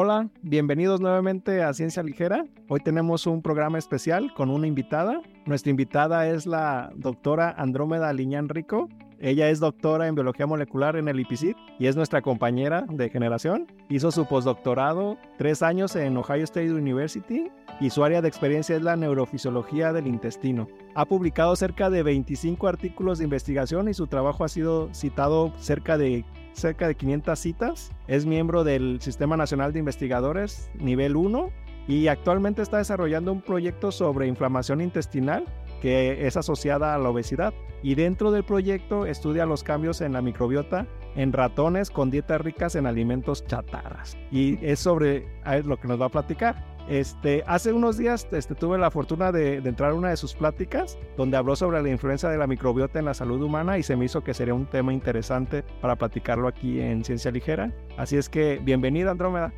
Hola, bienvenidos nuevamente a Ciencia Ligera. Hoy tenemos un programa especial con una invitada. Nuestra invitada es la doctora Andrómeda Liñán Rico. Ella es doctora en biología molecular en el IPCIT y es nuestra compañera de generación. Hizo su postdoctorado tres años en Ohio State University y su área de experiencia es la neurofisiología del intestino. Ha publicado cerca de 25 artículos de investigación y su trabajo ha sido citado cerca de cerca de 500 citas. Es miembro del Sistema Nacional de Investigadores nivel 1 y actualmente está desarrollando un proyecto sobre inflamación intestinal que es asociada a la obesidad. Y dentro del proyecto estudia los cambios en la microbiota en ratones con dietas ricas en alimentos chatarras. Y es sobre lo que nos va a platicar. Este, hace unos días este, tuve la fortuna de, entrar a una de sus pláticas donde habló sobre la influencia de la microbiota en la salud humana y se me hizo que sería un tema interesante para platicarlo aquí en Ciencia Ligera. Así es que bienvenida Andrómeda.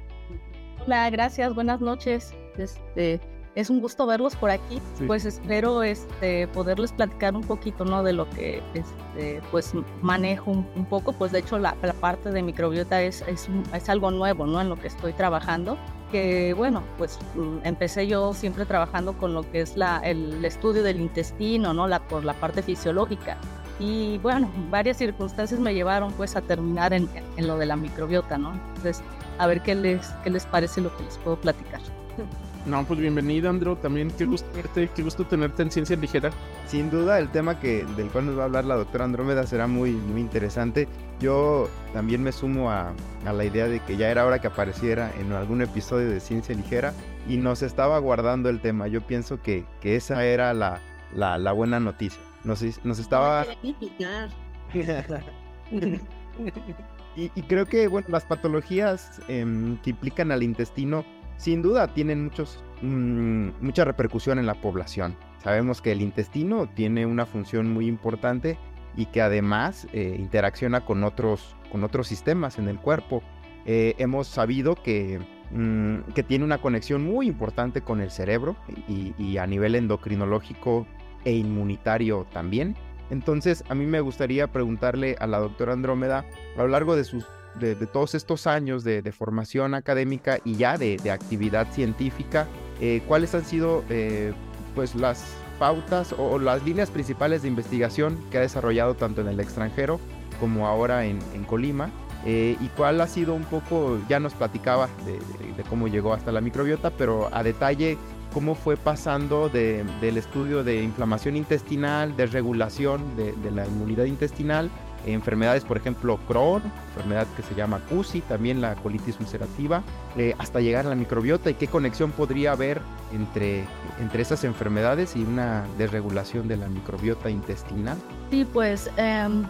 Hola, gracias, buenas noches. Este, es un gusto verlos por aquí. Pues espero este, poderles platicar un poquito ¿no? de lo que este, pues manejo un, poco. Pues de hecho la, parte de microbiota es, es, es, algo nuevo ¿no? en lo que estoy trabajando que bueno, pues mm, empecé yo siempre trabajando con lo que es la, el estudio del intestino, ¿no? La, por la parte fisiológica. Y bueno, varias circunstancias me llevaron pues a terminar en, en lo de la microbiota, ¿no? Entonces, a ver qué les, qué les parece lo que les puedo platicar. No, pues bienvenido, Andro. También qué gusto verte, qué gusto tenerte en Ciencia Ligera. Sin duda, el tema que, del cual nos va a hablar la doctora Andrómeda será muy, muy interesante. Yo también me sumo a, a, la idea de que ya era hora que apareciera en algún episodio de Ciencia Ligera y nos estaba guardando el tema. Yo pienso que, que esa era la, la, la buena noticia. Nos, nos estaba... y, y, creo que bueno, las patologías eh, que implican al intestino sin duda tienen muchos, mm, mucha repercusión en la población. Sabemos que el intestino tiene una función muy importante y que además eh, interacciona con otros, con otros sistemas en el cuerpo. Eh, hemos sabido que, mm, que, tiene una conexión muy importante con el cerebro y, y, a nivel endocrinológico e inmunitario también. Entonces a mí me gustaría preguntarle a la doctora Andrómeda a lo largo de sus de, todos estos años de, formación académica y ya de, actividad científica, eh, ¿cuáles han sido eh, pues las pautas o, las líneas principales de investigación que ha desarrollado tanto en el extranjero como ahora en, Colima? Eh, y cuál ha sido un poco, ya nos platicaba de, cómo llegó hasta la microbiota, pero a detalle cómo fue pasando del estudio de inflamación intestinal, de regulación de, la inmunidad intestinal, enfermedades, por ejemplo, Crohn, enfermedad que se llama CUSI, también la colitis ulcerativa, eh, hasta llegar a la microbiota y qué conexión podría haber entre, entre esas enfermedades y una desregulación de la microbiota intestinal. Sí, pues em,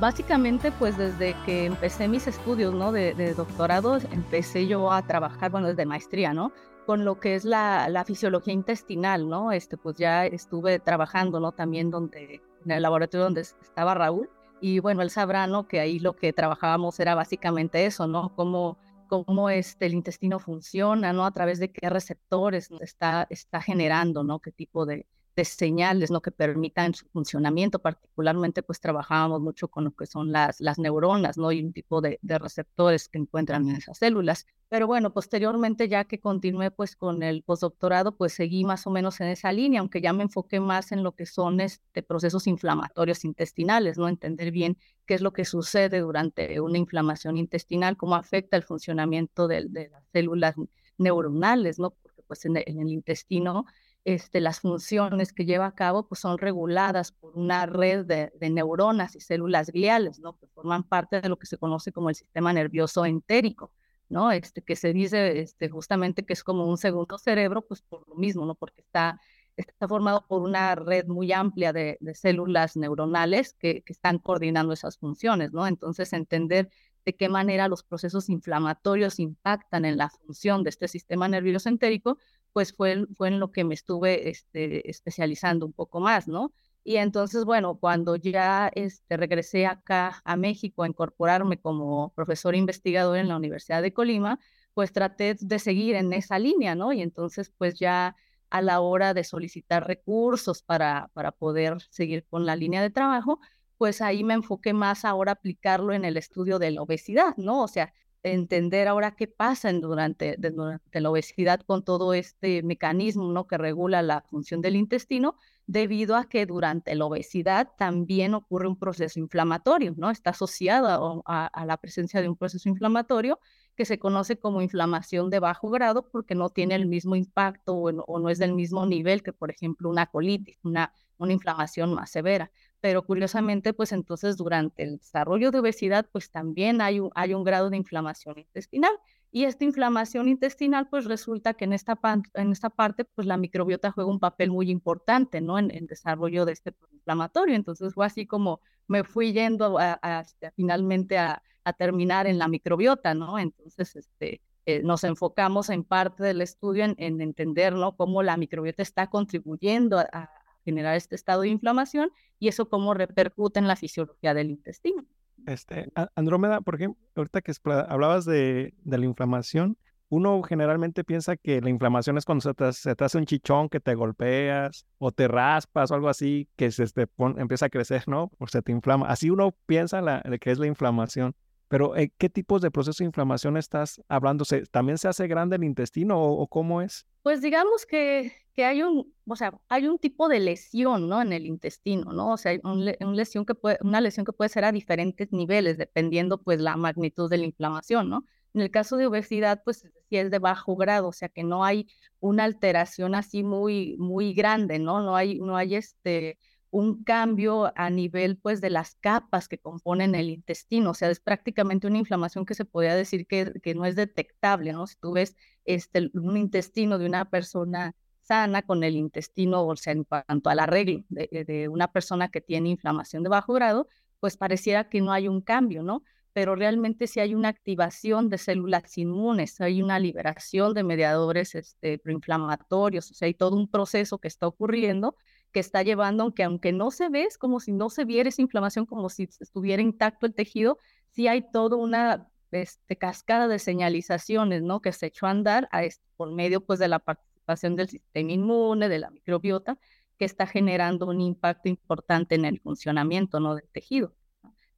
básicamente pues desde que empecé mis estudios ¿no? de, doctorado, empecé yo a trabajar, bueno, desde maestría, ¿no? con lo que es la, la, fisiología intestinal, ¿no? Este, pues ya estuve trabajando, ¿no? También donde, en el laboratorio donde estaba Raúl, y bueno, él sabrá, ¿no? Que ahí lo que trabajábamos era básicamente eso, ¿no? Cómo, cómo este, el intestino funciona, ¿no? A través de qué receptores está, está generando, ¿no? Qué tipo de, de señales ¿no? que permitan su funcionamiento. Particularmente, pues trabajábamos mucho con lo que son las, las neuronas ¿no? y un tipo de, de, receptores que encuentran en esas células. Pero bueno, posteriormente, ya que continué pues con el postdoctorado, pues seguí más o menos en esa línea, aunque ya me enfoqué más en lo que son este, procesos inflamatorios intestinales, ¿no? Entender bien qué es lo que sucede durante una inflamación intestinal, cómo afecta el funcionamiento de, las células neuronales, ¿no? Porque pues en el intestino este, las funciones que lleva a cabo pues, son reguladas por una red de, neuronas y células gliales, que forman parte de lo que se conoce como el sistema nervioso entérico, ¿no? este, que se dice este, justamente que es como un segundo cerebro, pues por lo mismo, porque está, está formado por una red muy amplia de, células neuronales que, que, están coordinando esas funciones. ¿no? Entonces, entender de qué manera los procesos inflamatorios impactan en la función de este sistema nervioso entérico, pues fue, fue en lo que me estuve este, especializando un poco más, ¿no? Y entonces, bueno, cuando ya este, regresé acá a México a incorporarme como profesor investigador en la Universidad de Colima, pues traté de seguir en esa línea, ¿no? Y entonces, pues ya a la hora de solicitar recursos para, para poder seguir con la línea de trabajo, pues ahí me enfoqué más ahora aplicarlo en el estudio de la obesidad, ¿no? O sea, entender ahora qué pasa durante, durante la obesidad con todo este mecanismo, ¿no? Que regula la función del intestino, debido a que durante la obesidad también ocurre un proceso inflamatorio, ¿no? Está asociado a, la presencia de un proceso inflamatorio que se conoce como inflamación de bajo grado porque no tiene el mismo impacto o o no es del mismo nivel que, por ejemplo, una colitis, una, una inflamación más severa pero curiosamente, pues entonces durante el desarrollo de obesidad, pues también hay un, hay un grado de inflamación intestinal. Y esta inflamación intestinal, pues resulta que en esta, en esta parte, pues la microbiota juega un papel muy importante, ¿no? En el desarrollo de este inflamatorio. Entonces fue así como me fui yendo a, este, finalmente a, a, terminar en la microbiota, ¿no? Entonces, este, eh, nos enfocamos en parte del estudio en, en entender, ¿no? Cómo la microbiota está contribuyendo a generar este estado de inflamación y eso cómo repercute en la fisiología del intestino. Este, Andrómeda, por ejemplo, ahorita que hablabas de, de, la inflamación, uno generalmente piensa que la inflamación es cuando se te, se te, hace un chichón, que te golpeas o te raspas o algo así, que se te empieza a crecer, ¿no? O se te inflama. Así uno piensa la, que es la inflamación. Pero, eh, ¿qué tipos de proceso de inflamación estás hablando? ¿También se hace grande el intestino o, cómo es? Pues digamos que, que, hay un, o sea, hay un tipo de lesión, ¿no? En el intestino, ¿no? O sea, hay un, lesión que puede, una lesión que puede ser a diferentes niveles, dependiendo, pues, la magnitud de la inflamación, ¿no? En el caso de obesidad, pues, sí es de bajo grado, o sea, que no hay una alteración así muy, muy grande, ¿no? No hay, no hay este un cambio a nivel pues de las capas que componen el intestino, o sea, es prácticamente una inflamación que se podría decir que, que no es detectable, ¿no? Si tú ves este, un intestino de una persona sana con el intestino, o sea, en cuanto al arreglo de, de una persona que tiene inflamación de bajo grado, pues pareciera que no hay un cambio, ¿no? pero realmente sí hay una activación de células inmunes, hay una liberación de mediadores este, proinflamatorios, o sea, hay todo un proceso que está ocurriendo que está llevando, aunque, aunque no se ve, es como si no se viera esa inflamación, como si estuviera intacto el tejido, sí hay toda una este, cascada de señalizaciones, ¿no? Que se echó a andar por medio, pues, de la participación del sistema inmune, de la microbiota, que está generando un impacto importante en el funcionamiento, ¿no? Del tejido.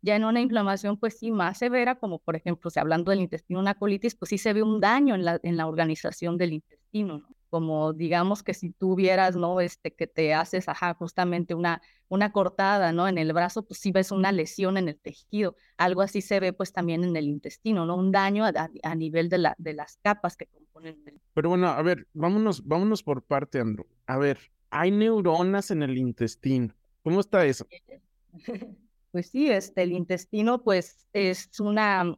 Ya en una inflamación, pues sí, más severa, como por ejemplo, hablando del intestino, una colitis, pues sí se ve un daño en la, en la organización del intestino, ¿no? Como digamos que si tú vieras, ¿no? Este, que te haces, ajá, justamente una, una cortada, ¿no? En el brazo, pues sí ves una lesión en el tejido. Algo así se ve pues también en el intestino, ¿no? Un daño a, nivel de, la, de las capas que componen. El... Pero bueno, a ver, vámonos, vámonos por parte, Andrew. A ver, hay neuronas en el intestino. ¿Cómo está eso? Pues sí, este, el intestino, pues es una,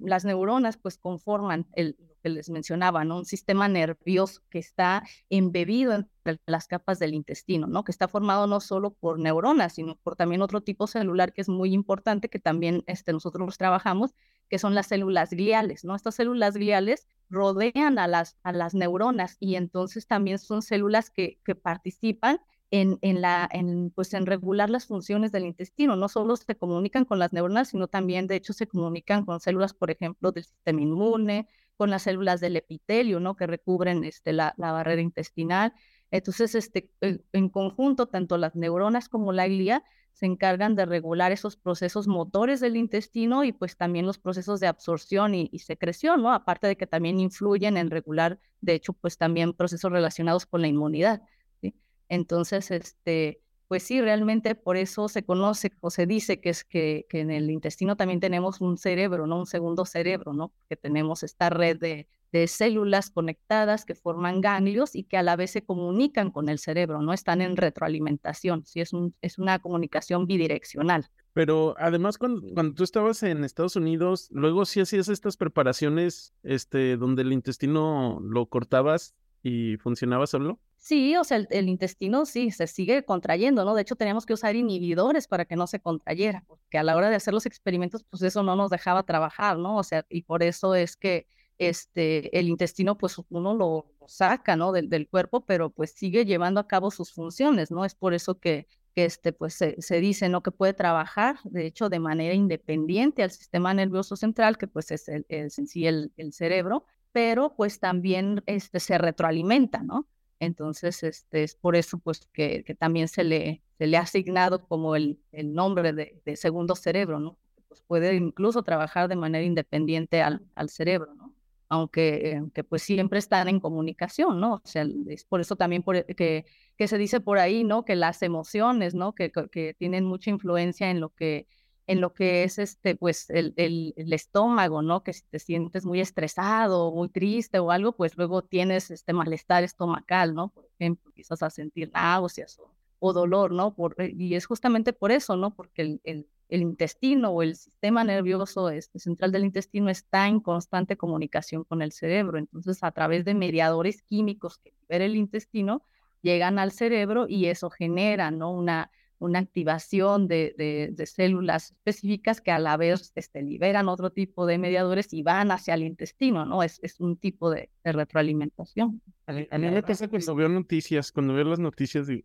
las neuronas, pues conforman el, les mencionaba, ¿no? Un sistema nervioso que está embebido entre las capas del intestino, ¿no? Que está formado no solo por neuronas, sino por también otro tipo celular que es muy importante, que también este, nosotros trabajamos, que son las células gliales, ¿no? Estas células gliales rodean a las, a las neuronas y entonces también son células que, que participan en, en, la, en, pues en regular las funciones del intestino. No solo se comunican con las neuronas, sino también, de hecho, se comunican con células, por ejemplo, del sistema inmune, con las células del epitelio, ¿no? Que recubren este, la, la barrera intestinal. Entonces, este, en conjunto, tanto las neuronas como la glía se encargan de regular esos procesos motores del intestino y pues también los procesos de absorción y, secreción, ¿no? Aparte de que también influyen en regular, de hecho, pues también procesos relacionados con la inmunidad, ¿sí? Entonces, este, pues sí, realmente por eso se conoce o se dice que es que, en el intestino también tenemos un cerebro, ¿no? Un segundo cerebro, ¿no? Que tenemos esta red de, de, células conectadas que forman ganglios y que a la vez se comunican con el cerebro, ¿no? Están en retroalimentación, sí, es, un, es una comunicación bidireccional. Pero además, cuando, cuando, tú estabas en Estados Unidos, luego sí hacías estas preparaciones, este, donde el intestino lo cortabas y funcionaba solo. Sí, o sea, el, intestino sí se sigue contrayendo, ¿no? De hecho, teníamos que usar inhibidores para que no se contrayera, porque a la hora de hacer los experimentos, pues eso no nos dejaba trabajar, ¿no? O sea, y por eso es que este, el intestino, pues uno lo, saca, ¿no? Del, del, cuerpo, pero pues sigue llevando a cabo sus funciones, ¿no? Es por eso que, que este, pues se, se, dice, ¿no? Que puede trabajar, de hecho, de manera independiente al sistema nervioso central, que pues es, en sí el, el cerebro, pero pues también este, se retroalimenta, ¿no? Entonces, este, es por eso pues que, que también se le, se le ha asignado como el, el nombre de, de segundo cerebro, ¿no? Pues puede incluso trabajar de manera independiente al, al cerebro, ¿no? Aunque, aunque pues siempre están en comunicación, ¿no? O sea, es por eso también por, que, que se dice por ahí, ¿no? Que las emociones, ¿no? Que, que tienen mucha influencia en lo que en lo que es este, pues, el, el, el, estómago, ¿no? Que si te sientes muy estresado, muy triste o algo, pues luego tienes este malestar estomacal, ¿no? Por ejemplo, quizás a sentir náuseas o, o dolor, ¿no? Por, eh, y es justamente por eso, ¿no? Porque el, el, el intestino o el sistema nervioso este, central del intestino está en constante comunicación con el cerebro. Entonces, a través de mediadores químicos que libera el intestino, llegan al cerebro y eso genera, ¿no? Una una activación de, de, de, células específicas que a la vez este, liberan otro tipo de mediadores y van hacia el intestino, ¿no? Es, es un tipo de, de retroalimentación. A mí me pasa cuando veo noticias, cuando veo las noticias de...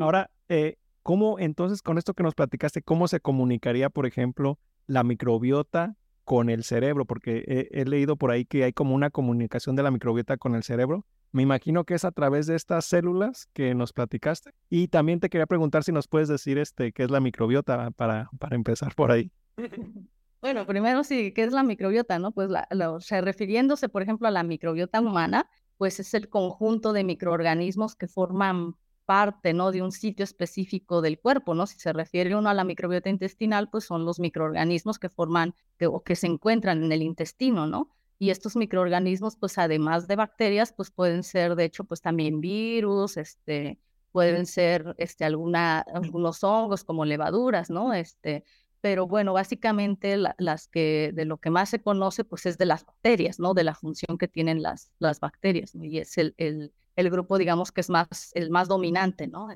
Ahora, eh, ¿cómo entonces con esto que nos platicaste, cómo se comunicaría, por ejemplo, la microbiota con el cerebro? Porque he, he leído por ahí que hay como una comunicación de la microbiota con el cerebro. Me imagino que es a través de estas células que nos platicaste. Y también te quería preguntar si nos puedes decir este, qué es la microbiota para, para empezar por ahí. Bueno, primero sí, ¿qué es la microbiota? ¿no? Pues la, o sea, refiriéndose, por ejemplo, a la microbiota humana, pues es el conjunto de microorganismos que forman parte, ¿no? De un sitio específico del cuerpo, ¿no? Si se refiere uno a la microbiota intestinal, pues son los microorganismos que forman que, o que se encuentran en el intestino, ¿no? Y estos microorganismos, pues además de bacterias, pues pueden ser, de hecho, pues también virus, este, pueden ser este, alguna, algunos hongos como levaduras, ¿no? Este, pero bueno, básicamente la, las que de lo que más se conoce, pues es de las bacterias, ¿no? De la función que tienen las, las bacterias, ¿no? Y es el, el, grupo, digamos, que es más, el más dominante, ¿no?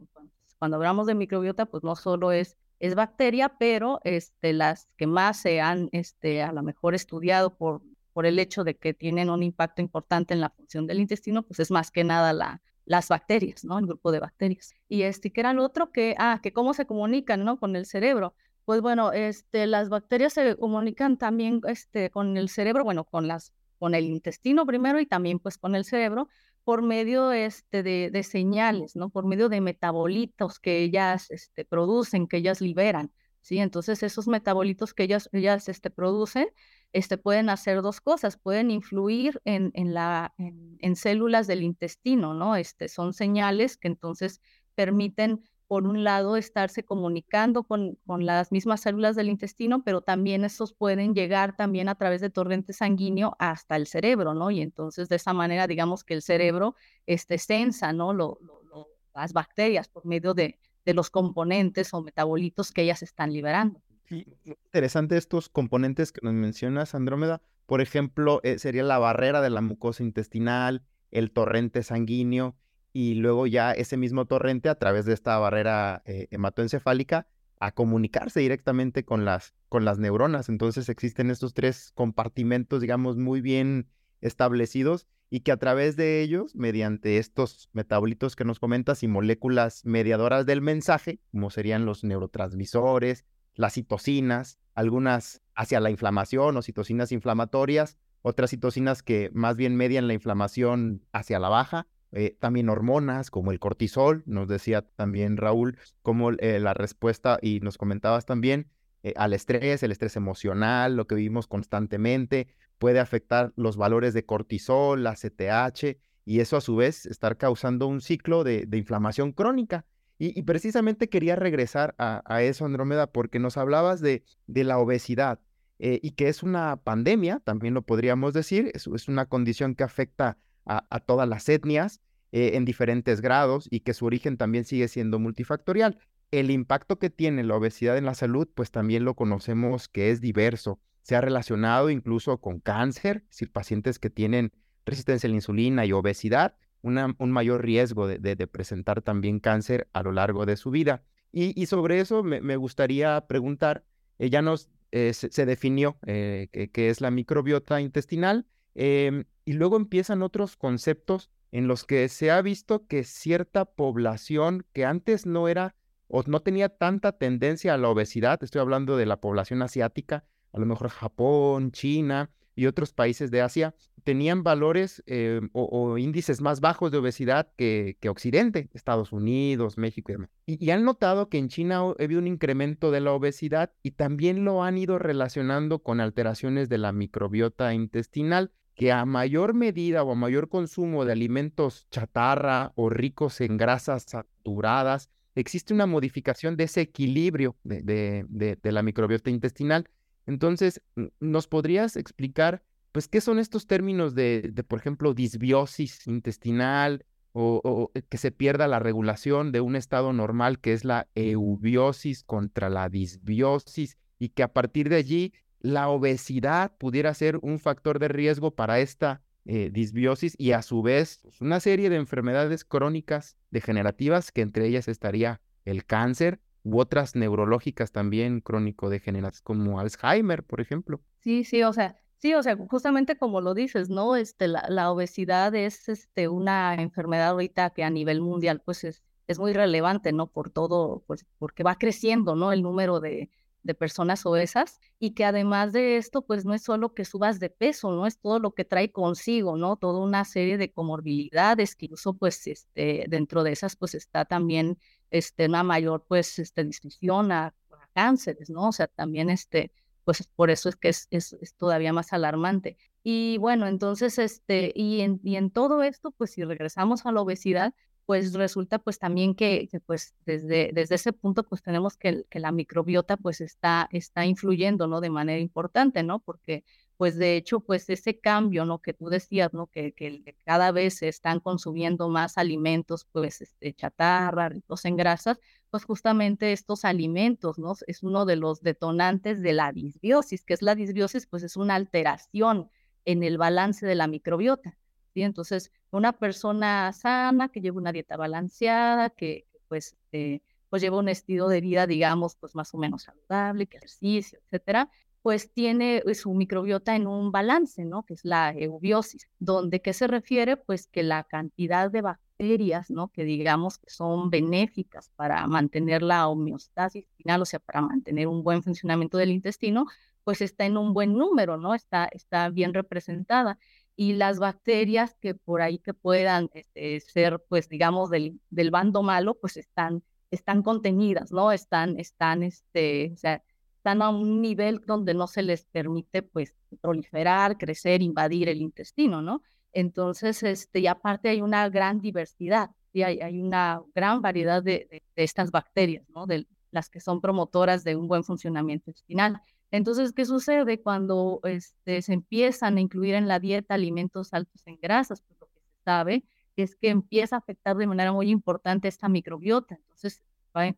Cuando hablamos de microbiota, pues no solo es es bacteria, pero este, las que más se han este, a lo mejor estudiado por por el hecho de que tienen un impacto importante en la función del intestino, pues es más que nada la, las bacterias, ¿no? El grupo de bacterias. Y este, que era el otro que, ah, que cómo se comunican, ¿no? Con el cerebro. Pues bueno, este, las bacterias se comunican también este, con el cerebro, bueno, con, las, con el intestino primero y también pues con el cerebro por medio este, de, de señales, ¿no? Por medio de metabolitos que ellas este, producen, que ellas liberan, ¿sí? Entonces esos metabolitos que ellas, ellas este, producen este, pueden hacer dos cosas, pueden influir en, en, la, en, en, células del intestino, ¿no? Este, son señales que entonces permiten, por un lado, estarse comunicando con, con las mismas células del intestino, pero también esos pueden llegar también a través de torrente sanguíneo hasta el cerebro, ¿no? Y entonces de esa manera, digamos que el cerebro este, sensa, ¿no? Lo, lo, lo, las bacterias por medio de, de los componentes o metabolitos que ellas están liberando. Sí, interesante estos componentes que nos mencionas, Andrómeda. Por ejemplo, eh, sería la barrera de la mucosa intestinal, el torrente sanguíneo y luego ya ese mismo torrente a través de esta barrera eh, hematoencefálica a comunicarse directamente con las, con las neuronas. Entonces existen estos tres compartimentos, digamos, muy bien establecidos y que a través de ellos, mediante estos metabolitos que nos comentas y moléculas mediadoras del mensaje, como serían los neurotransmisores, las citocinas, algunas hacia la inflamación o citocinas inflamatorias, otras citocinas que más bien median la inflamación hacia la baja, eh, también hormonas como el cortisol, nos decía también Raúl, como eh, la respuesta y nos comentabas también eh, al estrés, el estrés emocional, lo que vivimos constantemente, puede afectar los valores de cortisol, la CTH, y eso a su vez estar causando un ciclo de, de inflamación crónica y, precisamente quería regresar a, a, eso, Andrómeda, porque nos hablabas de, la obesidad eh, y que es una pandemia, también lo podríamos decir, es, una condición que afecta a, a todas las etnias eh, en diferentes grados y que su origen también sigue siendo multifactorial. El impacto que tiene la obesidad en la salud, pues también lo conocemos que es diverso. Se ha relacionado incluso con cáncer, es decir, pacientes que tienen resistencia a la insulina y obesidad, un mayor riesgo de, presentar también cáncer a lo largo de su vida. Y, sobre eso me, gustaría preguntar, eh, ya nos eh, se, definió eh, qué es la microbiota intestinal em, y luego empiezan otros conceptos en los que se ha visto que cierta población que antes no era o no tenía tanta tendencia a la obesidad, estoy hablando de la población asiática, a lo mejor Japón, China, y otros países de Asia tenían valores eh, o, índices más bajos de obesidad que, que Occidente, Estados Unidos, México y demás. Y, han notado que en China ha habido un incremento de la obesidad y también lo han ido relacionando con alteraciones de la microbiota intestinal que a mayor medida o a mayor consumo de alimentos chatarra o ricos en grasas saturadas, existe una modificación de ese equilibrio de, de la microbiota intestinal entonces, ¿nos podrías explicar, pues, qué son estos términos de, por ejemplo, disbiosis intestinal o, eh, que se pierda la regulación de un estado normal que es la eubiosis contra la disbiosis y que a partir de allí la obesidad pudiera ser un factor de riesgo para esta eh, disbiosis y a su vez pues, una serie de enfermedades crónicas degenerativas que entre ellas estaría el cáncer u otras neurológicas también crónico-degenerativas, como Alzheimer, por ejemplo. Sí, sí, o sea, sí, o sea, justamente como lo dices, ¿no? Este, la, la obesidad es este, una enfermedad ahorita que a nivel mundial, pues es, es muy relevante, ¿no? Por todo, pues porque va creciendo, ¿no? El número de, de personas obesas y que además de esto, pues no es solo que subas de peso, ¿no? Es todo lo que trae consigo, ¿no? Toda una serie de comorbilidades que incluso, pues, este, dentro de esas, pues está también este, una mayor pues este, distinción a, cánceres, ¿no? O sea, también este, pues por eso es que es, es, todavía más alarmante. Y bueno, entonces, este, y en, y en todo esto, pues si regresamos a la obesidad, pues resulta pues también que, pues desde, desde ese punto pues tenemos que, que la microbiota pues está, está influyendo, ¿no? De manera importante, ¿no? Porque pues de hecho, pues ese cambio, ¿no? Que tú decías, ¿no? Que, que cada vez se están consumiendo más alimentos, pues, este, chatarra, ricos en grasas, pues justamente estos alimentos, ¿no? Es uno de los detonantes de la disbiosis, que es la disbiosis, pues es una alteración en el balance de la microbiota, ¿sí? Entonces, una persona sana, que lleva una dieta balanceada, que, pues, eh, pues lleva un estilo de vida, digamos, pues más o menos saludable, que ejercicio, etcétera, pues tiene eh, su microbiota en un balance, ¿no? Que es la eubiosis, donde ¿qué se refiere? Pues que la cantidad de bacterias, ¿no? Que digamos que son benéficas para mantener la homeostasis final, o sea, para mantener un buen funcionamiento del intestino, pues está en un buen número, ¿no? Está, está bien representada. Y las bacterias que por ahí que puedan este, ser, pues digamos, del, del bando malo, pues están, están contenidas, ¿no? Están, están, este, o sea, están a un nivel donde no se les permite pues proliferar, crecer, invadir el intestino, ¿no? Entonces, este, y aparte hay una gran diversidad, y hay, una gran variedad de, de, estas bacterias, ¿no? De las que son promotoras de un buen funcionamiento intestinal. Entonces, ¿qué sucede cuando este, se empiezan a incluir en la dieta alimentos altos en grasas? Pues lo que se sabe es que empieza a afectar de manera muy importante esta microbiota. Entonces,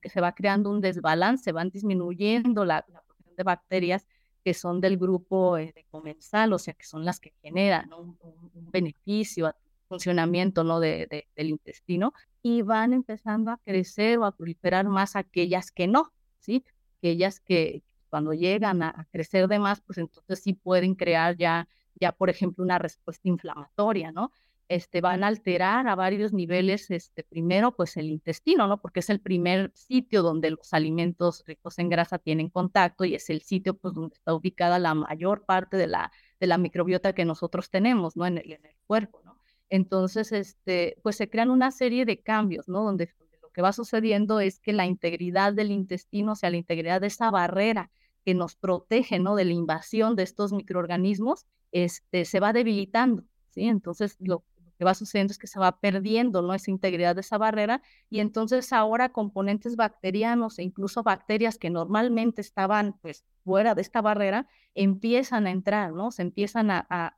se va creando un desbalance, van disminuyendo la, la de bacterias que son del grupo eh, de comensal, o sea, que son las que generan un, beneficio al funcionamiento ¿no? de, del intestino, y van empezando a crecer o a proliferar más aquellas que no, ¿sí? Aquellas que cuando llegan a, a crecer de más, pues entonces sí pueden crear ya, ya, por ejemplo, una respuesta inflamatoria, ¿no? este, van a alterar a varios niveles, este, primero pues el intestino, ¿no? Porque es el primer sitio donde los alimentos ricos en grasa tienen contacto y es el sitio pues donde está ubicada la mayor parte de la, de la microbiota que nosotros tenemos, ¿no? En el, en el cuerpo, ¿no? Entonces, este, pues se crean una serie de cambios, ¿no? Donde, lo que va sucediendo es que la integridad del intestino, o sea, la integridad de esa barrera que nos protege, ¿no? De la invasión de estos microorganismos, este, se va debilitando, ¿sí? Entonces, lo, que va sucediendo es que se va perdiendo ¿no? esa integridad de esa barrera y entonces ahora componentes bacterianos e incluso bacterias que normalmente estaban pues fuera de esta barrera empiezan a entrar, ¿no? Se empiezan a, a,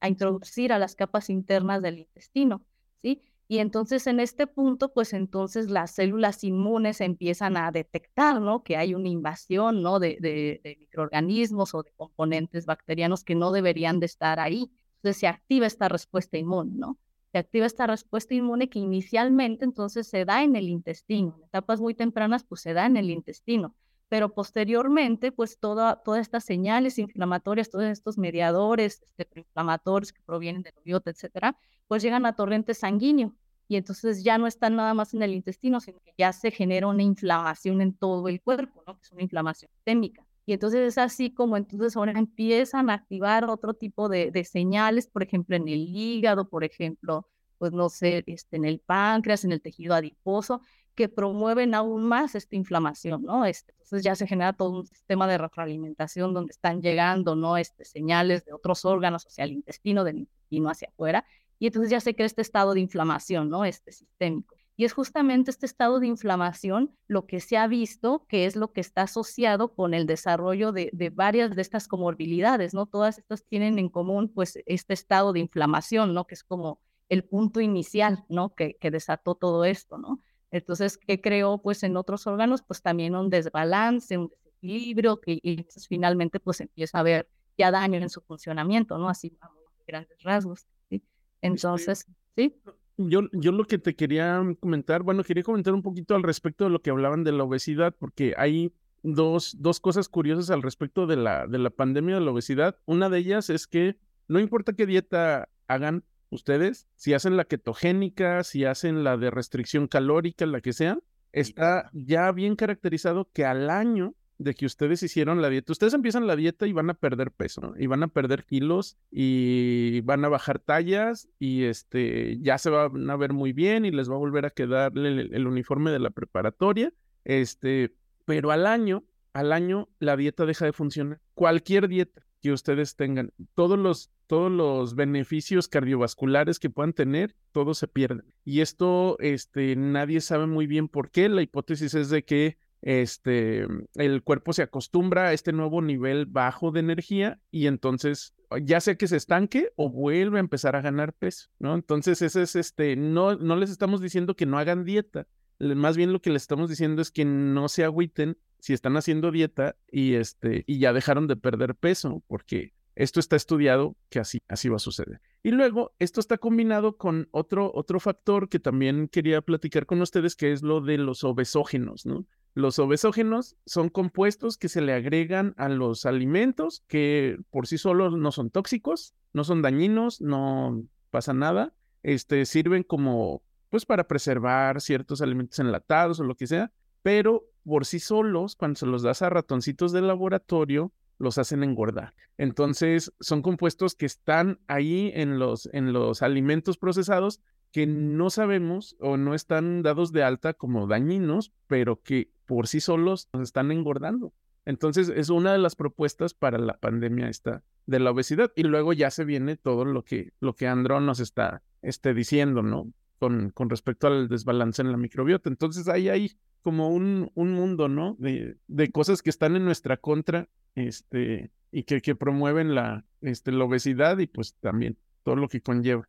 a introducir a las capas internas del intestino, ¿sí? Y entonces en este punto, pues entonces las células inmunes empiezan a detectar, ¿no? Que hay una invasión, ¿no? De, de, microorganismos o de componentes bacterianos que no deberían de estar ahí. Entonces se activa esta respuesta inmune, ¿no? Se activa esta respuesta inmune que inicialmente entonces se da en el intestino. En etapas muy tempranas, pues se da en el intestino. Pero posteriormente, pues toda, todas estas señales inflamatorias, todos estos mediadores este, inflamatorios que provienen del biota, etcétera, pues llegan a torrente sanguíneo. Y entonces ya no están nada más en el intestino, sino que ya se genera una inflamación en todo el cuerpo, ¿no? Que es una inflamación sistémica Y entonces es así como entonces ahora empiezan a activar otro tipo de, de señales, por ejemplo, en el hígado, por ejemplo, pues no sé, este, en el páncreas, en el tejido adiposo, que promueven aún más esta inflamación, ¿no? Este, entonces ya se genera todo un sistema de retroalimentación donde están llegando, ¿no? Este, señales de otros órganos hacia el intestino, del intestino hacia afuera, y entonces ya se crea este estado de inflamación, ¿no? Este sistémico. Y es justamente este estado de inflamación lo que se ha visto que es lo que está asociado con el desarrollo de, de, varias de estas comorbilidades, ¿no? Todas estas tienen en común, pues, este estado de inflamación, ¿no? Que es como el punto inicial, ¿no? Que, que desató todo esto, ¿no? Entonces, ¿qué creó, pues, en otros órganos? Pues también un desbalance, un desequilibrio, que y finalmente, pues, empieza a haber ya daño en su funcionamiento, ¿no? Así, a grandes rasgos, ¿sí? Entonces, ¿sí? Yo, yo lo que te quería comentar, bueno, quería comentar un poquito al respecto de lo que hablaban de la obesidad, porque hay dos, dos cosas curiosas al respecto de la, de la pandemia de la obesidad. Una de ellas es que no importa qué dieta hagan ustedes, si hacen la ketogénica, si hacen la de restricción calórica, la que sea, está ya bien caracterizado que al año de que ustedes hicieron la dieta. Ustedes empiezan la dieta y van a perder peso, ¿no? y van a perder kilos y van a bajar tallas y este ya se van a ver muy bien y les va a volver a quedar el, el uniforme de la preparatoria. Este, pero al año, al año la dieta deja de funcionar. Cualquier dieta que ustedes tengan, todos los todos los beneficios cardiovasculares que puedan tener, todos se pierden. Y esto, este, nadie sabe muy bien por qué. La hipótesis es de que este, el cuerpo se acostumbra a este nuevo nivel bajo de energía y entonces ya sea que se estanque o vuelve a empezar a ganar peso, ¿no? Entonces ese es este, no, no les estamos diciendo que no hagan dieta, más bien lo que les estamos diciendo es que no se agüiten si están haciendo dieta y este, y ya dejaron de perder peso, porque esto está estudiado que así, así va a suceder. Y luego, esto está combinado con otro, otro factor que también quería platicar con ustedes, que es lo de los obesógenos, ¿no? Los obesógenos son compuestos que se le agregan a los alimentos que por sí solos no son tóxicos, no son dañinos, no pasa nada. Este, sirven como, pues, para preservar ciertos alimentos enlatados o lo que sea, pero por sí solos, cuando se los das a ratoncitos de laboratorio, los hacen engordar. Entonces, son compuestos que están ahí en los, en los alimentos procesados que no sabemos o no están dados de alta como dañinos, pero que por sí solos nos están engordando. Entonces, es una de las propuestas para la pandemia esta de la obesidad. Y luego ya se viene todo lo que, lo que Andrón nos está este, diciendo, ¿no? Con, con respecto al desbalance en la microbiota. Entonces, ahí hay como un, un mundo, ¿no? De, cosas que están en nuestra contra este, y que, promueven la, este, la obesidad y pues también todo lo que conlleva.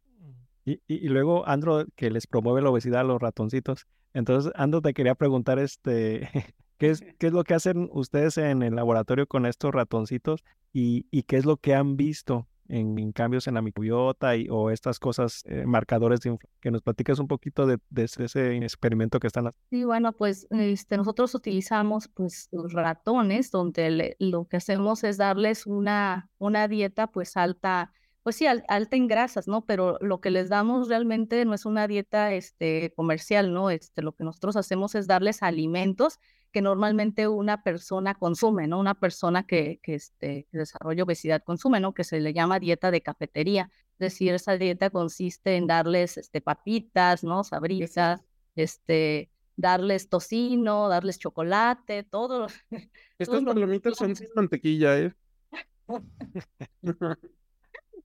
Y, y, luego Andro, que les promueve la obesidad a los ratoncitos. Entonces, Andro, te quería preguntar, este, ¿qué es, qué es lo que hacen ustedes en el laboratorio con estos ratoncitos y, y qué es lo que han visto en, cambios en la microbiota y, o estas cosas, eh, marcadores de que nos platiques un poquito de, ese experimento que están haciendo. Sí, bueno, pues este, nosotros utilizamos pues ratones donde lo que hacemos es darles una, una dieta pues alta pues sí, alta en grasas, ¿no? Pero lo que les damos realmente no es una dieta este, comercial, ¿no? Este, lo que nosotros hacemos es darles alimentos que normalmente una persona consume, ¿no? Una persona que, que, este, desarrolla obesidad consume, ¿no? Que se le llama dieta de cafetería. Es decir, esa dieta consiste en darles este, papitas, ¿no? Sabritas, este, darles tocino, darles chocolate, todo. Estas palomitas son sin mantequilla, ¿eh?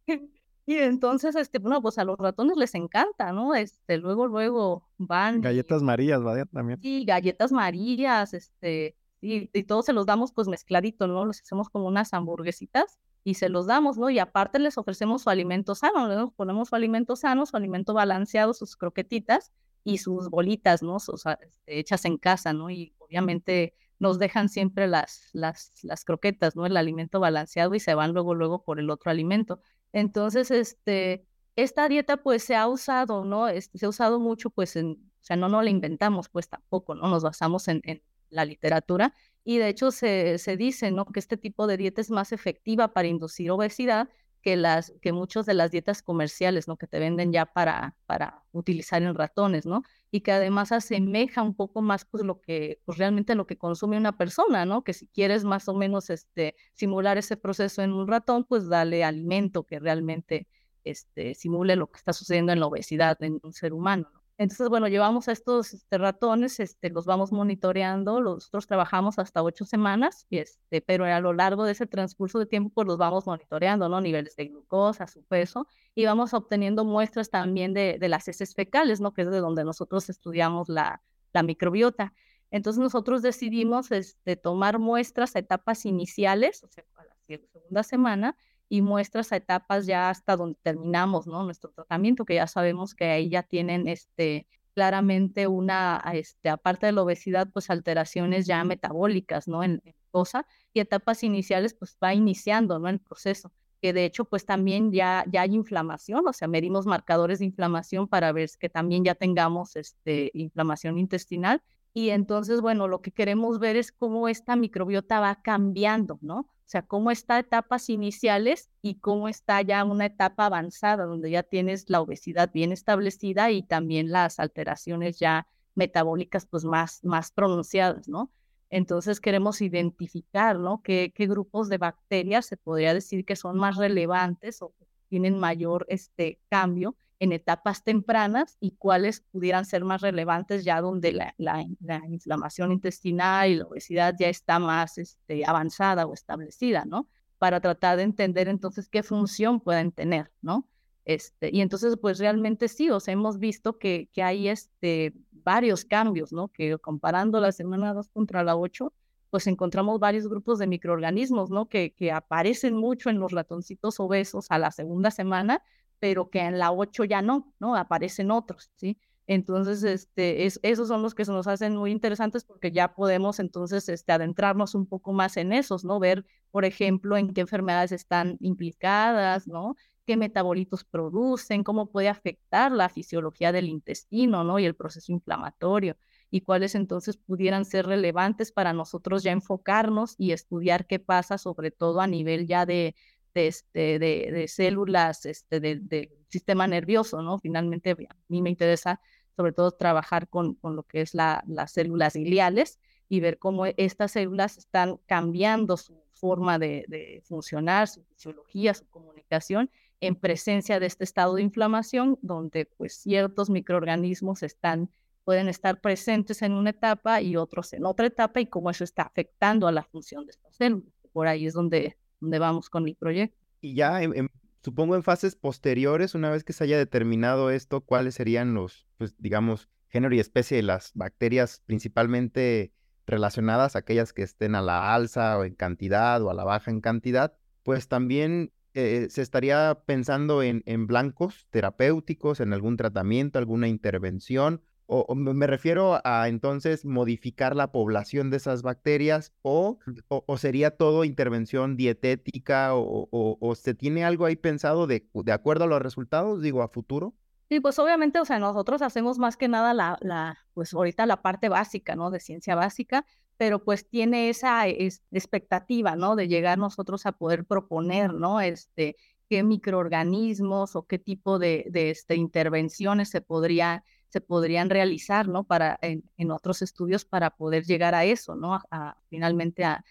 Y entonces, este, bueno, pues a los ratones les encanta, ¿no? Este, luego, luego van. Galletas Marías, ¿verdad? También. Sí, galletas Marías, este, y, y todos se los damos pues mezcladito, ¿no? Los hacemos como unas hamburguesitas y se los damos, ¿no? Y aparte les ofrecemos su alimento sano, ¿no? Ponemos su alimento sano, su alimento balanceado, sus croquetitas y sus bolitas, ¿no? Sus, este, hechas en casa, ¿no? Y obviamente nos dejan siempre las, las, las croquetas, ¿no? El alimento balanceado y se van luego, luego por el otro alimento. Entonces, este, esta dieta pues se ha usado, ¿no? Este, se ha usado mucho, pues, en, o sea, no, no la inventamos, pues tampoco, ¿no? Nos basamos en, en la literatura y de hecho se, se dice, ¿no? Que este tipo de dieta es más efectiva para inducir obesidad que las que muchas de las dietas comerciales, ¿no? Que te venden ya para para utilizar en ratones, ¿no? Y que además asemeja un poco más pues lo que pues realmente lo que consume una persona, ¿no? Que si quieres más o menos este simular ese proceso en un ratón, pues dale alimento que realmente este simule lo que está sucediendo en la obesidad en un ser humano, ¿no? Entonces, bueno, llevamos a estos este, ratones, este, los vamos monitoreando, nosotros trabajamos hasta ocho semanas, este, pero a lo largo de ese transcurso de tiempo, pues los vamos monitoreando, ¿no? Niveles de glucosa, su peso, y vamos obteniendo muestras también de, de las heces fecales, ¿no? Que es de donde nosotros estudiamos la, la microbiota. Entonces nosotros decidimos este, tomar muestras a etapas iniciales, o sea, a la segunda semana, y muestras a etapas ya hasta donde terminamos. Nuestro tratamiento, que ya sabemos que ahí ya tienen este claramente una, este, aparte de la obesidad, pues alteraciones ya metabólicas, ¿no? En, cosa, y etapas iniciales, pues va iniciando, ¿no? El proceso, que de hecho, pues también ya, ya hay inflamación, o sea, medimos marcadores de inflamación para ver que también ya tengamos, este, inflamación intestinal, y entonces, bueno, lo que queremos ver es cómo esta microbiota va cambiando, ¿no? O sea, cómo está etapas iniciales y cómo está ya una etapa avanzada, donde ya tienes la obesidad bien establecida y también las alteraciones ya metabólicas pues más, más pronunciadas, ¿no? Entonces queremos identificar, ¿no? ¿Qué, qué grupos de bacterias se podría decir que son más relevantes o tienen mayor este, cambio en etapas tempranas y cuáles pudieran ser más relevantes ya donde la, la, inflamación intestinal y la obesidad ya está más este, avanzada o establecida, ¿no? Para tratar de entender entonces qué función pueden tener, ¿no? Este, y entonces, pues realmente sí, o sea, hemos visto que, que hay este, varios cambios, ¿no? Que comparando la semana 2 contra la 8, pues encontramos varios grupos de microorganismos, ¿no? Que, que aparecen mucho en los ratoncitos obesos a la segunda semana, pero que en la 8 ya no, ¿no? Aparecen otros, ¿sí? Entonces, este, es, esos son los que se nos hacen muy interesantes porque ya podemos entonces este, adentrarnos un poco más en esos, ¿no? Ver, por ejemplo, en qué enfermedades están implicadas, ¿no? qué metabolitos producen, cómo puede afectar la fisiología del intestino, ¿no? Y el proceso inflamatorio, y cuáles entonces pudieran ser relevantes para nosotros ya enfocarnos y estudiar qué pasa, sobre todo a nivel ya de, de, este, de, células este, del sistema nervioso, ¿no? Finalmente, a mí me interesa sobre todo trabajar con, con lo que es la, las células gliales y ver cómo estas células están cambiando su forma de, de, funcionar, su fisiología, su comunicación en presencia de este estado de inflamación, donde pues ciertos microorganismos están, pueden estar presentes en una etapa y otros en otra etapa y cómo eso está afectando a la función de estas células. Por ahí es donde dónde vamos con mi proyecto. Y ya, supongo en fases posteriores, una vez que se haya determinado esto, cuáles serían los, pues digamos, género y especie de las bacterias principalmente relacionadas, aquellas que estén a la alza o en cantidad o a la baja en cantidad, pues también eh, se estaría pensando en, en blancos terapéuticos, en algún tratamiento, alguna intervención, o, me refiero a entonces modificar la población de esas bacterias o, o, sería todo intervención dietética o, o, se tiene algo ahí pensado de, de acuerdo a los resultados, digo, a futuro? Sí, pues obviamente, o sea, nosotros hacemos más que nada la, la, pues ahorita la parte básica, ¿no? De ciencia básica, pero pues tiene esa expectativa, ¿no? De llegar nosotros a poder proponer, ¿no? Este, qué microorganismos o qué tipo de, de este, intervenciones se podría se podrían realizar, ¿no? Para, en, otros estudios para poder llegar a eso, ¿no? A, finalmente a,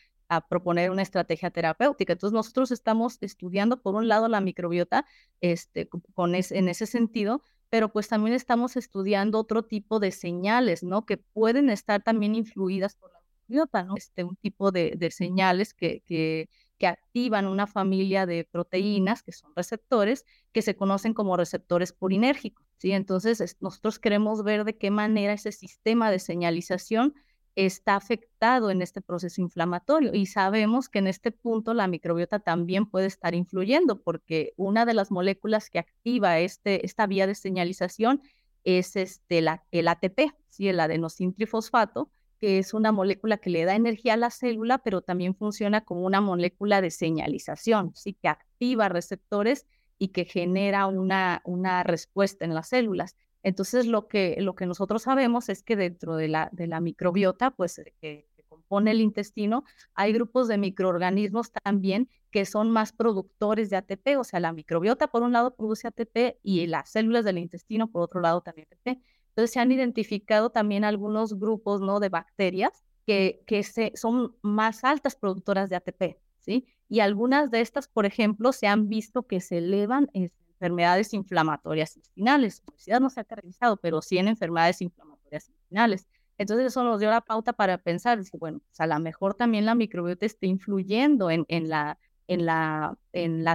proponer una estrategia terapéutica. Entonces nosotros estamos estudiando, por un lado, la microbiota este, con en ese sentido, pero pues también estamos estudiando otro tipo de señales, ¿no? Que pueden estar también influidas por la microbiota, ¿no? Este, un tipo de, señales que, que que activan una familia de proteínas, que son receptores, que se conocen como receptores purinérgicos. ¿Sí? Entonces, nosotros queremos ver de qué manera ese sistema de señalización está afectado en este proceso inflamatorio y sabemos que en este punto la microbiota también puede estar influyendo porque una de las moléculas que activa este, esta vía de señalización es este, la, el ATP, ¿sí? el adenosintrifosfato, que es una molécula que le da energía a la célula, pero también funciona como una molécula de señalización, ¿sí? que activa receptores y que genera una, una respuesta en las células. Entonces, lo que, lo que nosotros sabemos es que dentro de la, de la microbiota, pues, que, compone el intestino, hay grupos de microorganismos también que son más productores de ATP, o sea, la microbiota por un lado produce ATP y las células del intestino por otro lado también ATP. Entonces se han identificado también algunos grupos ¿no? de bacterias que, que se, son más altas productoras de ATP, ¿sí? Y algunas de estas, por ejemplo, se han visto que se elevan en enfermedades inflamatorias intestinales. La obesidad no se ha caracterizado, pero sí en enfermedades inflamatorias intestinales. Entonces eso nos dio la pauta para pensar, bueno, pues a lo mejor también la microbiota está influyendo en, la,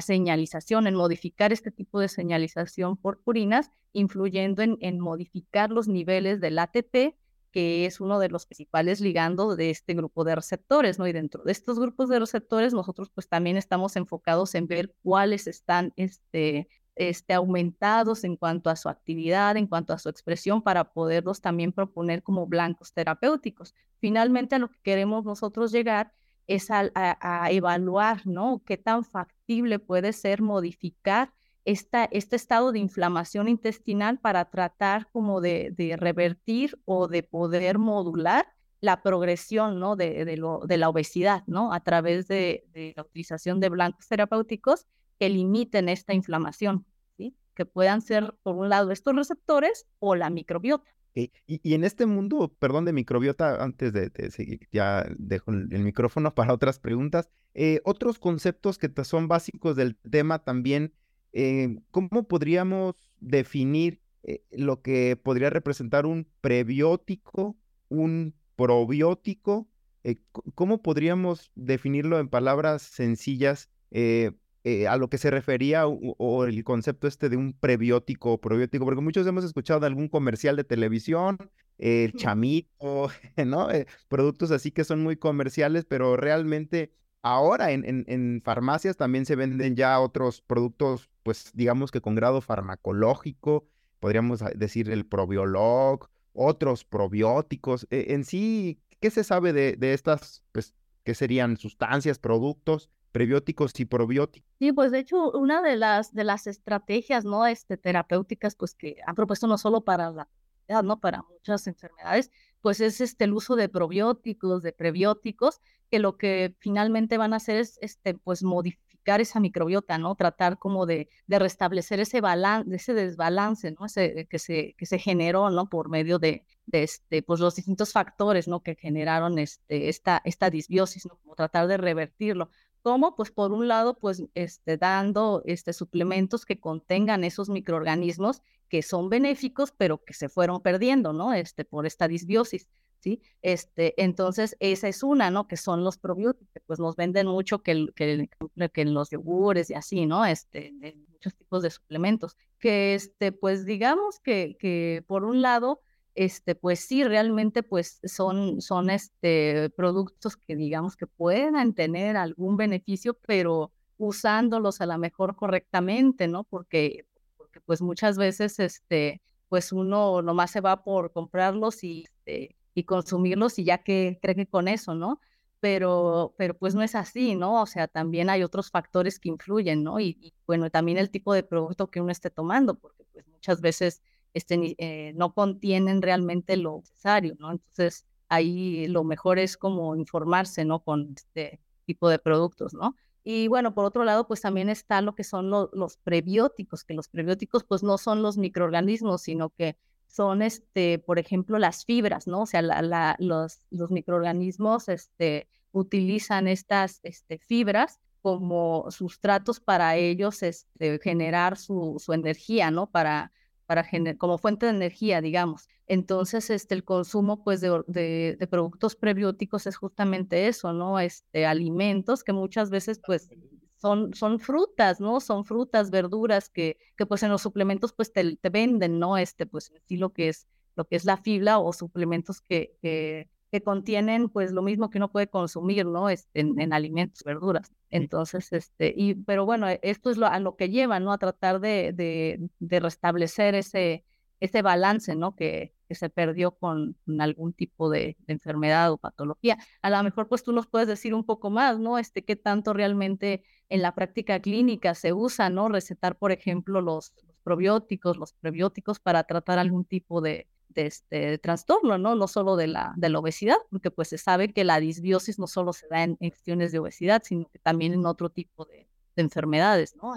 señalización, en modificar este tipo de señalización por purinas, influyendo en, en modificar los niveles del ATP que es uno de los principales ligandos de este grupo de receptores, ¿no? Y dentro de estos grupos de receptores, nosotros pues también estamos enfocados en ver cuáles están este, este, aumentados en cuanto a su actividad, en cuanto a su expresión, para poderlos también proponer como blancos terapéuticos. Finalmente, a lo que queremos nosotros llegar es a, a evaluar, ¿no? Qué tan factible puede ser modificar esta, este estado de inflamación intestinal para tratar como de, de revertir o de poder modular la progresión ¿no? de, de, lo, de la obesidad ¿no? a través de, de, la utilización de blancos terapéuticos que limiten esta inflamación, ¿sí? que puedan ser, por un lado, estos receptores o la microbiota. Y, y, en este mundo, perdón, de microbiota, antes de, seguir, ya dejo el, micrófono para otras preguntas, eh, otros conceptos que son básicos del tema también eh, ¿cómo podríamos definir eh, lo que podría representar un prebiótico, un probiótico? Eh, ¿Cómo podríamos definirlo en palabras sencillas a lo que se refería o, el concepto este de un prebiótico o probiótico? Porque muchos hemos escuchado de algún comercial de televisión, el chamito, ¿no? productos así que son muy comerciales, pero realmente Ahora en, en, farmacias también se venden ya otros productos, pues digamos que con grado farmacológico, podríamos decir el probiolog, otros probióticos. E, en sí, ¿qué se sabe de, de estas, pues, qué serían sustancias, productos? prebióticos y probióticos. Sí, pues de hecho, una de las, de las estrategias ¿no? este, terapéuticas pues, que han propuesto no solo para la ¿no? para muchas enfermedades, pues es este, el uso de probióticos, de prebióticos, que lo que finalmente van a hacer es este, pues modificar esa microbiota, ¿no? Tratar como de, de restablecer ese balance, ese desbalance, ¿no? Ese, que, se, que se generó, ¿no? Por medio de, de este, pues los distintos factores, ¿no? Que generaron este, esta, esta disbiosis, ¿no? Como tratar de revertirlo. ¿Cómo? Pues por un lado, pues este, dando este, suplementos que contengan esos microorganismos que son benéficos, pero que se fueron perdiendo, ¿no? Este, por esta disbiosis. ¿Sí? Este, entonces, esa es una, ¿no? Que son los probióticos, pues nos venden mucho que, que, que los yogures y así, ¿no? Este, muchos tipos de suplementos, que, este, pues digamos que, que por un lado, este, pues sí, realmente, pues son, son, este, productos que digamos que puedan tener algún beneficio, pero usándolos a lo mejor correctamente, ¿no? Porque, porque pues muchas veces, este, pues uno nomás se va por comprarlos y, este, y consumirlos y ya que cree que con eso, ¿no? Pero, pero pues no es así, ¿no? O sea, también hay otros factores que influyen, ¿no? Y, bueno, también el tipo de producto que uno esté tomando, porque pues muchas veces este, eh, no contienen realmente lo necesario, ¿no? Entonces, ahí lo mejor es como informarse, ¿no? Con este tipo de productos, ¿no? Y bueno, por otro lado, pues también está lo que son los prebióticos, que los prebióticos pues no son los microorganismos, sino que son, este, por ejemplo, las fibras, ¿no? O sea, la, los, los, microorganismos este, utilizan estas este, fibras como sustratos para ellos este, generar su, su energía, ¿no? Para, para como fuente de energía, digamos. Entonces, este, el consumo, pues, de, de, de, productos prebióticos es justamente eso, ¿no? Este, alimentos que muchas veces, pues, son, son frutas, ¿no? Son frutas, verduras que, que pues en los suplementos pues te, te venden, ¿no? Este, pues sí lo que es, lo que es la fibra o suplementos que, que, que contienen pues lo mismo que uno puede consumir, ¿no? Este, en, en, alimentos, verduras. Entonces, este, y, pero bueno, esto es lo, a lo que lleva, ¿no? A tratar de, de, de restablecer ese, ese balance, ¿no? Que, que se perdió con, algún tipo de, enfermedad o patología. A lo mejor, pues tú nos puedes decir un poco más, ¿no? Este, qué tanto realmente en la práctica clínica se usa, ¿no? Recetar, por ejemplo, los, probióticos, los prebióticos para tratar algún tipo de, de este trastorno, ¿no? No solo de la, de la obesidad, porque pues se sabe que la disbiosis no solo se da en, cuestiones de obesidad, sino que también en otro tipo de, enfermedades, ¿no?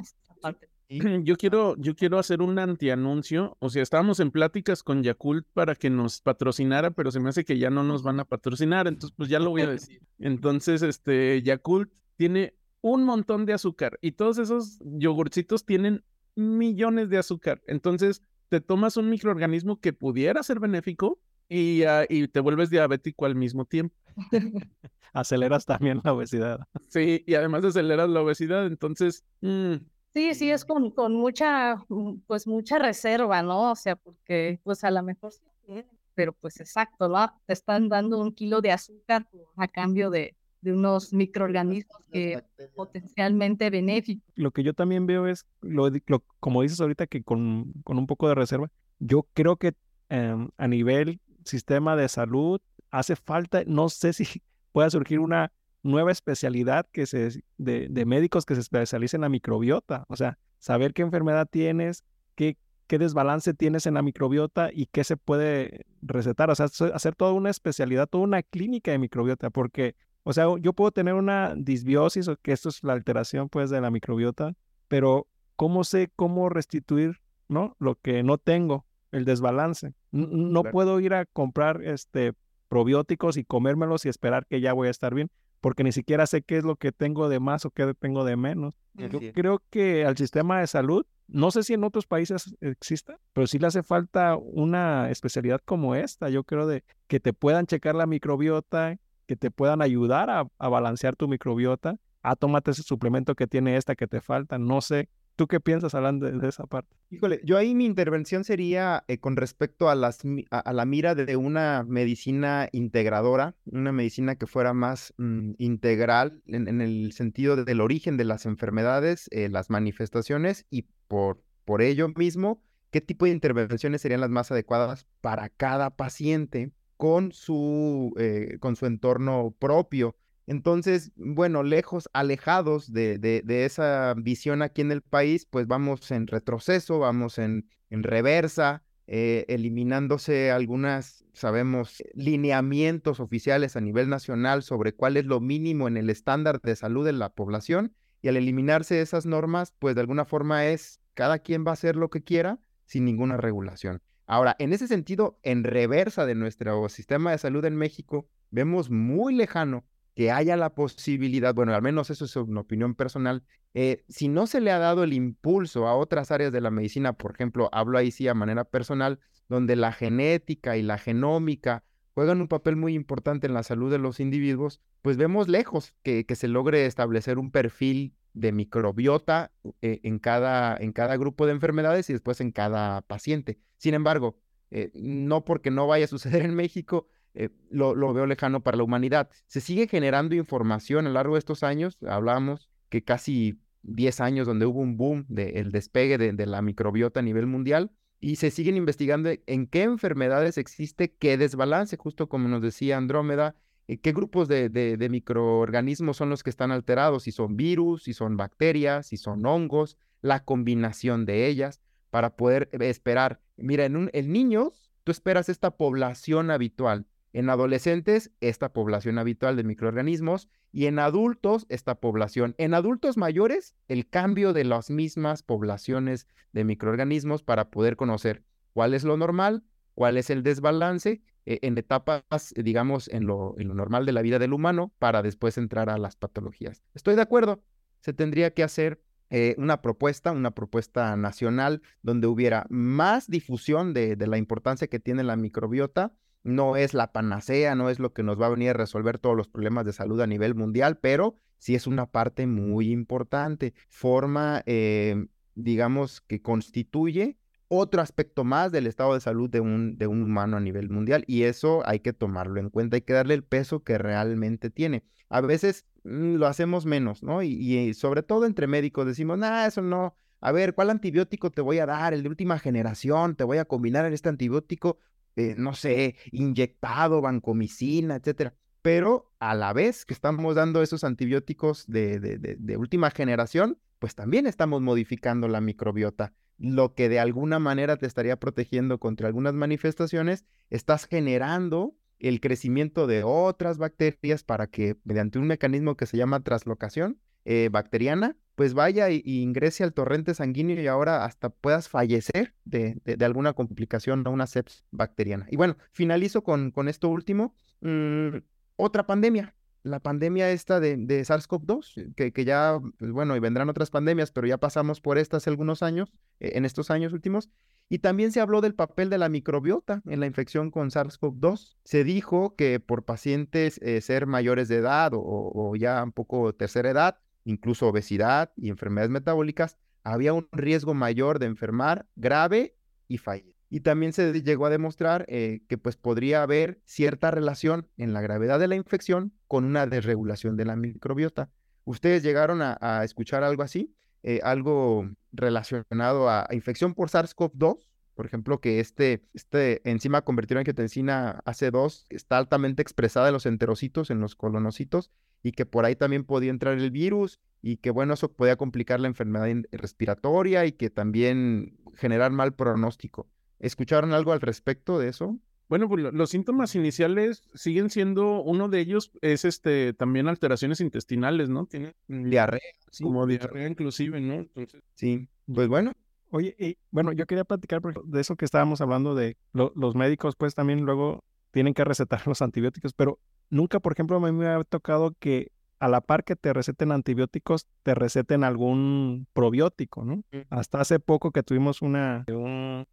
Yo quiero, yo quiero hacer un antianuncio. O sea, estábamos en pláticas con Yakult para que nos patrocinara, pero se me hace que ya no nos van a patrocinar, entonces pues ya lo voy a decir. Entonces, este, Yakult tiene un montón de azúcar y todos esos yogurcitos tienen millones de azúcar. Entonces, te tomas un microorganismo que pudiera ser benéfico y, ah, y te vuelves diabético al mismo tiempo. Aceleras también la obesidad. Sí, y además aceleras la obesidad, entonces... Mm, sí, sí, es con, con mucha, mm, pues mucha reserva, ¿no? O sea, porque pues a lo mejor sí, pero pues exacto, ¿no? Te están dando un kilo de azúcar a cambio de, de unos microorganismos que potencialmente benéficos. Lo que yo también veo es, lo, como dices ahorita, que con, con, un poco de reserva, yo creo que em, a nivel sistema de salud hace falta, no sé si pueda surgir una nueva especialidad que se, de, de médicos que se especialicen en la microbiota, o sea, saber qué enfermedad tienes, qué, qué desbalance tienes en la microbiota y qué se puede recetar. O sea, hacer toda una especialidad, toda una clínica de microbiota, porque o sea, yo puedo tener una disbiosis, o que esto es la alteración pues de la microbiota, pero ¿cómo sé cómo restituir, ¿no? Lo que no tengo, el desbalance. No puedo ir a comprar este probióticos y comérmelos y esperar que ya voy a estar bien, porque ni siquiera sé qué es lo que tengo de más o qué tengo de menos. Yo creo que al sistema de salud, no sé si en otros países exista, pero sí le hace falta una especialidad como esta, yo creo de que te puedan checar la microbiota, que te puedan ayudar a, balancear tu microbiota. Ah, tómate ese suplemento que tiene esta que te falta. No sé, ¿Tú qué piensas hablando de, esa parte? Híjole, yo ahí mi intervención sería eh, con respecto a, las, a, la mira de una medicina integradora, una medicina que fuera más mm, integral en, el sentido del origen de las enfermedades, eh, las manifestaciones y por, por ello mismo, qué tipo de intervenciones serían las más adecuadas para cada paciente con su, eh, con su entorno propio. Entonces, bueno, lejos, alejados de, esa visión aquí en el país, pues vamos en retroceso, vamos en, en reversa, eh, eliminándose algunas, sabemos, lineamientos oficiales a nivel nacional sobre cuál es lo mínimo en el estándar de salud de la población. Y al eliminarse esas normas, pues de alguna forma es cada quien va a hacer lo que quiera sin ninguna regulación. Ahora, en ese sentido, en reversa de nuestro sistema de salud en México, vemos muy lejano que haya la posibilidad, bueno, al menos eso es una opinión personal, eh, si no se le ha dado el impulso a otras áreas de la medicina, por ejemplo, hablo ahí sí a manera personal, donde la genética y la genómica juegan un papel muy importante en la salud de los individuos, pues vemos lejos que, se logre establecer un perfil de microbiota eh, en, cada, en cada grupo de enfermedades y después en cada paciente. Sin embargo, eh, no porque no vaya a suceder en México, eh, lo, veo lejano para la humanidad. Se sigue generando información a lo largo de estos años. Hablamos que casi 10 años donde hubo un boom del despegue de, de, la microbiota a nivel mundial y se siguen investigando en qué enfermedades existe qué desbalance, justo como nos decía Andrómeda, eh, qué grupos de, microorganismos son los que están alterados, si son virus, si son bacterias, si son hongos, la combinación de ellas, para poder eh, esperar. Mira, en, un, en niños, tú esperas esta población habitual. En adolescentes, esta población habitual de microorganismos y en adultos, esta población. En adultos mayores, el cambio de las mismas poblaciones de microorganismos para poder conocer cuál es lo normal, cuál es el desbalance eh, en etapas, digamos, en lo, normal de la vida del humano para después entrar a las patologías. Estoy de acuerdo, se tendría que hacer eh, una propuesta, una propuesta nacional donde hubiera más difusión de, la importancia que tiene la microbiota. No es la panacea, no es lo que nos va a venir a resolver todos los problemas de salud a nivel mundial, pero sí es una parte muy importante. Forma, eh, digamos, que constituye otro aspecto más del estado de salud de un, de un humano a nivel mundial y eso hay que tomarlo en cuenta, hay que darle el peso que realmente tiene. A veces mm, lo hacemos menos, ¿no? Y, sobre todo entre médicos decimos, nah, eso no, a ver, ¿cuál antibiótico te voy a dar? El de última generación, te voy a combinar en este antibiótico, eh, no sé, inyectado, vancomicina, etcétera. Pero a la vez que estamos dando esos antibióticos de, de, de última generación, pues también estamos modificando la microbiota lo que de alguna manera te estaría protegiendo contra algunas manifestaciones, estás generando el crecimiento de otras bacterias para que mediante un mecanismo que se llama traslocación eh, bacteriana, pues vaya y, ingrese al torrente sanguíneo y ahora hasta puedas fallecer de, alguna complicación o una sepsis bacteriana. Y bueno, finalizo con, con esto último. Mm, otra pandemia, la pandemia esta de, SARS-CoV-2, que, que, ya, pues bueno, y vendrán otras pandemias, pero ya pasamos por esta hace algunos años, eh, en estos años últimos, y también se habló del papel de la microbiota en la infección con SARS-CoV-2. Se dijo que por pacientes eh, ser mayores de edad o, ya un poco tercera edad, incluso obesidad y enfermedades metabólicas, había un riesgo mayor de enfermar grave y fallecer. Y también se llegó a demostrar eh, que pues podría haber cierta relación en la gravedad de la infección con una desregulación de la microbiota. ¿Ustedes llegaron a, escuchar algo así? Eh, algo relacionado a, infección por SARS-CoV-2, por ejemplo, que este, este enzima convertido en angiotensina AC2 está altamente expresada en los enterocitos, en los colonocitos, y que por ahí también podía entrar el virus y que bueno, eso podía complicar la enfermedad respiratoria y que también generar mal pronóstico. ¿Escucharon algo al respecto de eso? Bueno, pues los síntomas iniciales siguen siendo, uno de ellos es este también alteraciones intestinales, ¿no? Tiene diarrea, como diarrea inclusive, ¿no? Entonces, sí, pues bueno. Oye, y, bueno, yo quería platicar de eso que estábamos hablando de los médicos, pues también luego tienen que recetar los antibióticos, pero nunca, por ejemplo, a mí me ha tocado que a la par que te receten antibióticos, te receten algún probiótico, ¿no? Hasta hace poco que tuvimos una,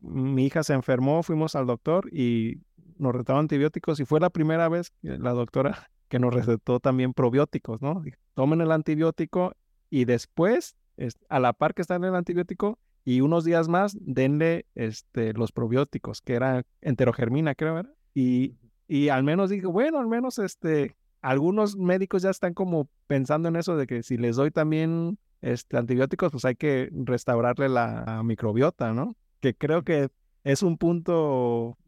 mi hija se enfermó, fuimos al doctor y nos recetaron antibióticos y fue la primera vez la doctora que nos recetó también probióticos, ¿no? Tomen el antibiótico y después, a la par que está en el antibiótico y unos días más, denle este, los probióticos, que era enterogermina, creo, ¿verdad? Y, y al menos dije, bueno, al menos este, algunos médicos ya están como pensando en eso de que si les doy también este, antibióticos, pues hay que restaurarle la microbiota, ¿no? Que creo que es un punto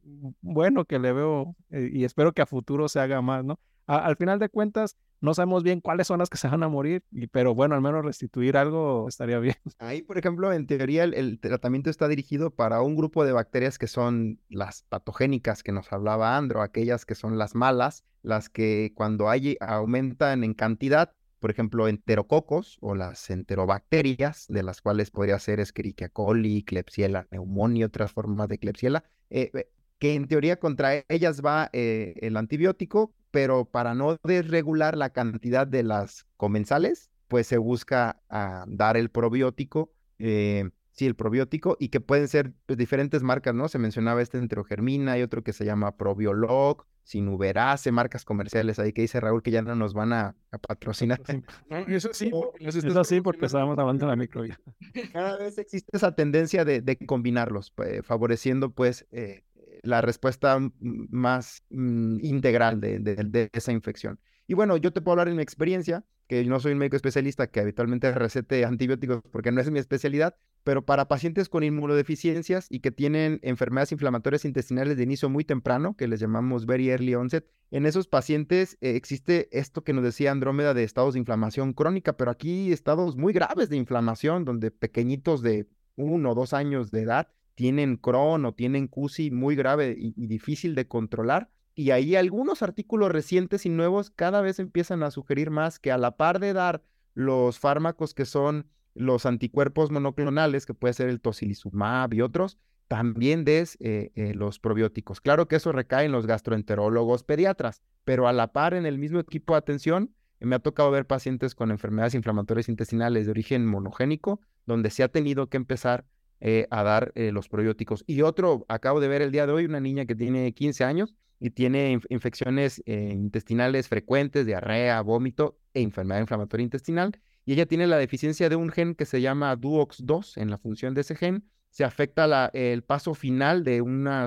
bueno que le veo eh, y espero que a futuro se haga más, ¿no? al final de cuentas, no sabemos bien cuáles son las que se van a morir, pero bueno, al menos restituir algo estaría bien. Ahí, por ejemplo, en teoría el, tratamiento está dirigido para un grupo de bacterias que son las patogénicas que nos hablaba Andro, aquellas que son las malas, las que cuando hay, aumentan en cantidad, por ejemplo, enterococos o las enterobacterias, de las cuales podría ser Escherichia coli, Klebsiella pneumoniae, otras formas de Klebsiella, eh, eh, que en teoría contra ellas va eh, el antibiótico, pero para no desregular la cantidad de las comensales, pues se busca ah, dar el probiótico, eh, sí, el probiótico, y que pueden ser pues, diferentes marcas, ¿no? Se mencionaba este enterogermina, hay otro que se llama Probiolog, Sinuberase, marcas comerciales ahí que dice Raúl que ya no nos van a, patrocinar. eso sí, eso sí, porque estábamos hablando de la microbiota. Cada vez existe esa tendencia de, combinarlos, pues, favoreciendo pues eh, la respuesta más mm, integral de, esa infección. Y bueno, yo te puedo hablar en mi experiencia, que no soy un médico especialista que habitualmente recete antibióticos porque no es mi especialidad, pero para pacientes con inmunodeficiencias y que tienen enfermedades inflamatorias intestinales de inicio muy temprano, que les llamamos very early onset, en esos pacientes eh, existe esto que nos decía Andrómeda de estados de inflamación crónica, pero aquí estados muy graves de inflamación, donde pequeñitos de uno o dos años de edad tienen Crohn o tienen CUSI muy grave y, difícil de controlar. Y ahí algunos artículos recientes y nuevos cada vez empiezan a sugerir más que a la par de dar los fármacos que son los anticuerpos monoclonales, que puede ser el tocilizumab y otros, también des eh, eh, los probióticos. Claro que eso recae en los gastroenterólogos pediatras, pero a la par en el mismo equipo de atención, me ha tocado ver pacientes con enfermedades inflamatorias intestinales de origen monogénico, donde se ha tenido que empezar eh, a dar eh, los probióticos. Y otro, acabo de ver el día de hoy, una niña que tiene 15 años y tiene infecciones eh, intestinales frecuentes, diarrea, vómito e enfermedad inflamatoria intestinal. Y ella tiene la deficiencia de un gen que se llama DUOX2 en la función de ese gen. Se afecta la, el paso final de una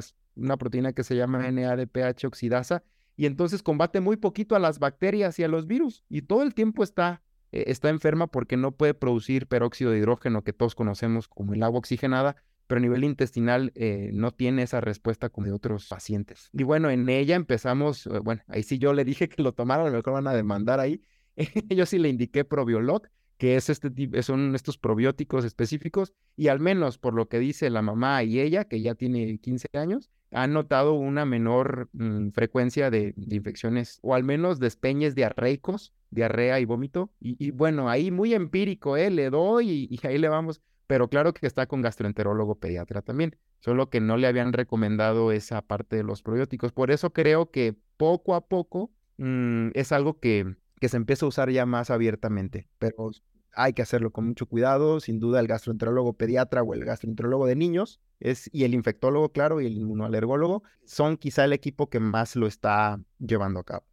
proteína que se llama NADPH oxidasa y entonces combate muy poquito a las bacterias y a los virus y todo el tiempo está eh, está enferma porque no puede producir peróxido de hidrógeno que todos conocemos como el agua oxigenada, pero a nivel intestinal eh, no tiene esa respuesta como de otros pacientes. Y bueno, en ella empezamos, eh, bueno, ahí sí yo le dije que lo tomara, a lo mejor van a demandar ahí. yo sí le indiqué Probiolog, que es este tipo, son estos probióticos específicos y al menos por lo que dice la mamá y ella, que ya tiene 15 años, han notado una menor mm, frecuencia de, infecciones o al menos despeñes diarreicos, diarrea y vómito. Y, bueno, ahí muy empírico, ¿eh? Le doy y, ahí le vamos. Pero claro que está con gastroenterólogo pediatra también, solo que no le habían recomendado esa parte de los probióticos. Por eso creo que poco a poco mm, es algo que, que se empieza a usar ya más abiertamente, pero hay que hacerlo con mucho cuidado. Sin duda, el gastroenterólogo pediatra o el gastroenterólogo de niños es, y el infectólogo, claro, y el inmunoalergólogo son quizá el equipo que más lo está llevando a cabo.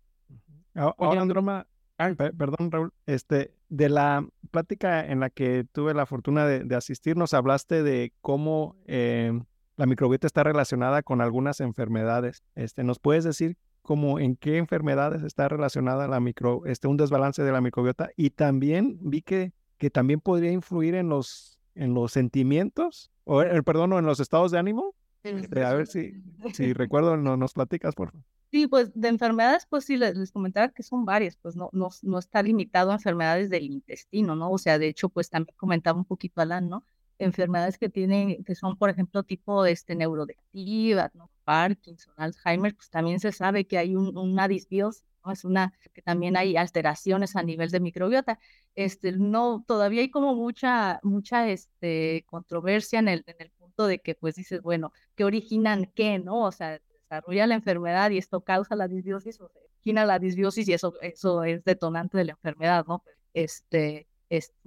Ahora, Androma, perdón, Raúl, este, de la plática en la que tuve la fortuna de, asistir, nos hablaste de cómo eh, la microbiota está relacionada con algunas enfermedades. Este, ¿Nos puedes decir como en qué enfermedades está relacionada la micro, este, un desbalance de la microbiota y también vi que, que también podría influir en los, en los sentimientos, o eh, perdón, en los estados de ánimo. Este, a ver si, si recuerdo, no, nos platicas, por favor. Sí, pues de enfermedades, pues sí, les, comentaba que son varias, pues no, no, no está limitado a enfermedades del intestino, ¿no? O sea, de hecho, pues también comentaba un poquito Alan, ¿no? enfermedades que tienen, que son, por ejemplo, tipo este, neurodegenerativas, ¿no? Parkinson, Alzheimer, pues también se sabe que hay una disbiosis, ¿no? Es una, que también hay alteraciones a nivel de microbiota. Este, no, todavía hay como mucha, mucha este, controversia en el, en el punto de que, pues dices, bueno, ¿qué originan qué, no? O sea, desarrolla la enfermedad y esto causa la disbiosis o se origina la disbiosis y eso, eso es detonante de la enfermedad, ¿no? Este,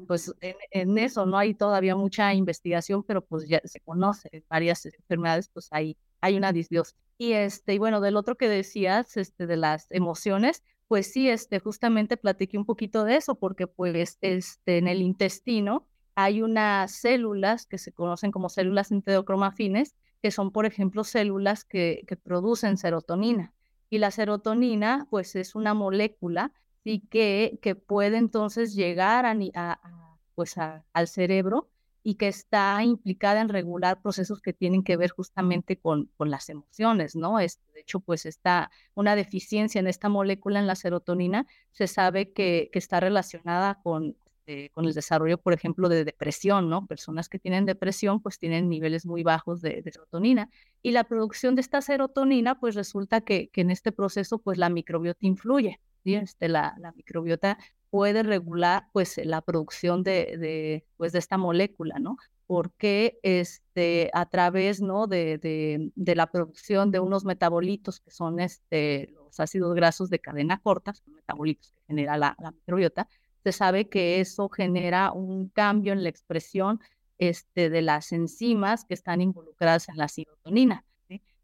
pues en, eso no hay todavía mucha investigación, pero pues ya se conoce varias enfermedades, pues hay, hay una disbiosis. Y este, y bueno, del otro que decías, este, de las emociones, pues sí, este, justamente platiqué un poquito de eso, porque pues este, en el intestino hay unas células que se conocen como células enterocromafines, que son, por ejemplo, células que, que producen serotonina. Y la serotonina, pues es una molécula y que, que puede entonces llegar a, pues al cerebro y que está implicada en regular procesos que tienen que ver justamente con, con las emociones, ¿no? Es, de hecho, pues está una deficiencia en esta molécula, en la serotonina, se sabe que, que está relacionada con, eh, con el desarrollo, por ejemplo, de depresión, ¿no? Personas que tienen depresión, pues tienen niveles muy bajos de, serotonina. Y la producción de esta serotonina, pues resulta que, que en este proceso, pues la microbiota influye. Este, la, la, microbiota puede regular pues la producción de, de, pues, de esta molécula, ¿no? Porque este, a través ¿no? de, de, de, la producción de unos metabolitos que son este, los ácidos grasos de cadena corta, son metabolitos que genera la, la microbiota, se sabe que eso genera un cambio en la expresión este, de las enzimas que están involucradas en la serotonina.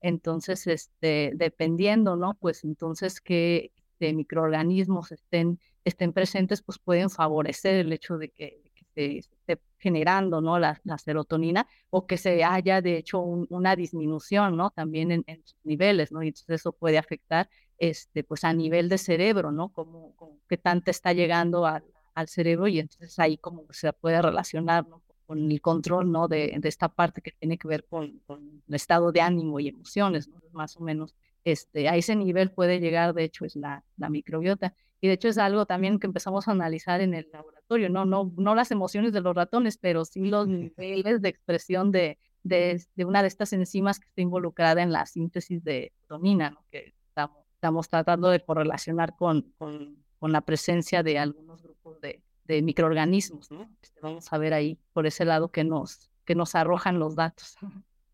Entonces, este, dependiendo, ¿no? Pues entonces, ¿qué, de microorganismos estén, estén presentes, pues pueden favorecer el hecho de que, se esté generando ¿no? La, serotonina o que se haya de hecho una disminución ¿no? también en, sus niveles, ¿no? Y entonces eso puede afectar este, pues a nivel de cerebro, ¿no? Como, qué tanto está llegando al cerebro y entonces ahí como se puede relacionar con el control ¿no? de, esta parte que tiene que ver con, el estado de ánimo y emociones, más o menos este, a ese nivel puede llegar, de hecho, es la microbiota. Y de hecho es algo también que empezamos a analizar en el laboratorio, no, no, no las emociones de los ratones, pero sí los niveles de expresión de, de, de una de estas enzimas que está involucrada en la síntesis de ¿no? que estamos, estamos, tratando de correlacionar con, con, con, la presencia de algunos grupos de, de microorganismos. ¿no? Este, vamos a ver ahí por ese lado que nos, que nos arrojan los datos.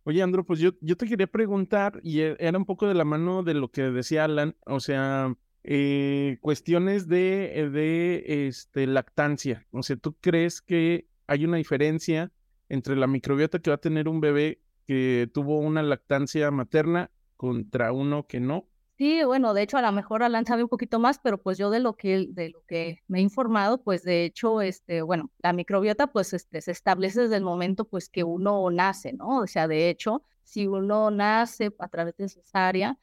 Oye, Andro, pues yo, yo te quería preguntar, y e, era un poco de la mano de lo que decía Alan, o sea, eh, cuestiones de, eh, de este, lactancia. O sea, ¿tú crees que hay una diferencia entre la microbiota que va a tener un bebé que tuvo una lactancia materna contra uno que no? Sí, bueno, de hecho a lo mejor Alan sabe un poquito más, pero pues yo de lo que de lo que me he informado, pues de hecho, este, bueno, la microbiota pues este, se establece desde el momento pues que uno nace, ¿no? O sea, de hecho, si uno nace a través de cesárea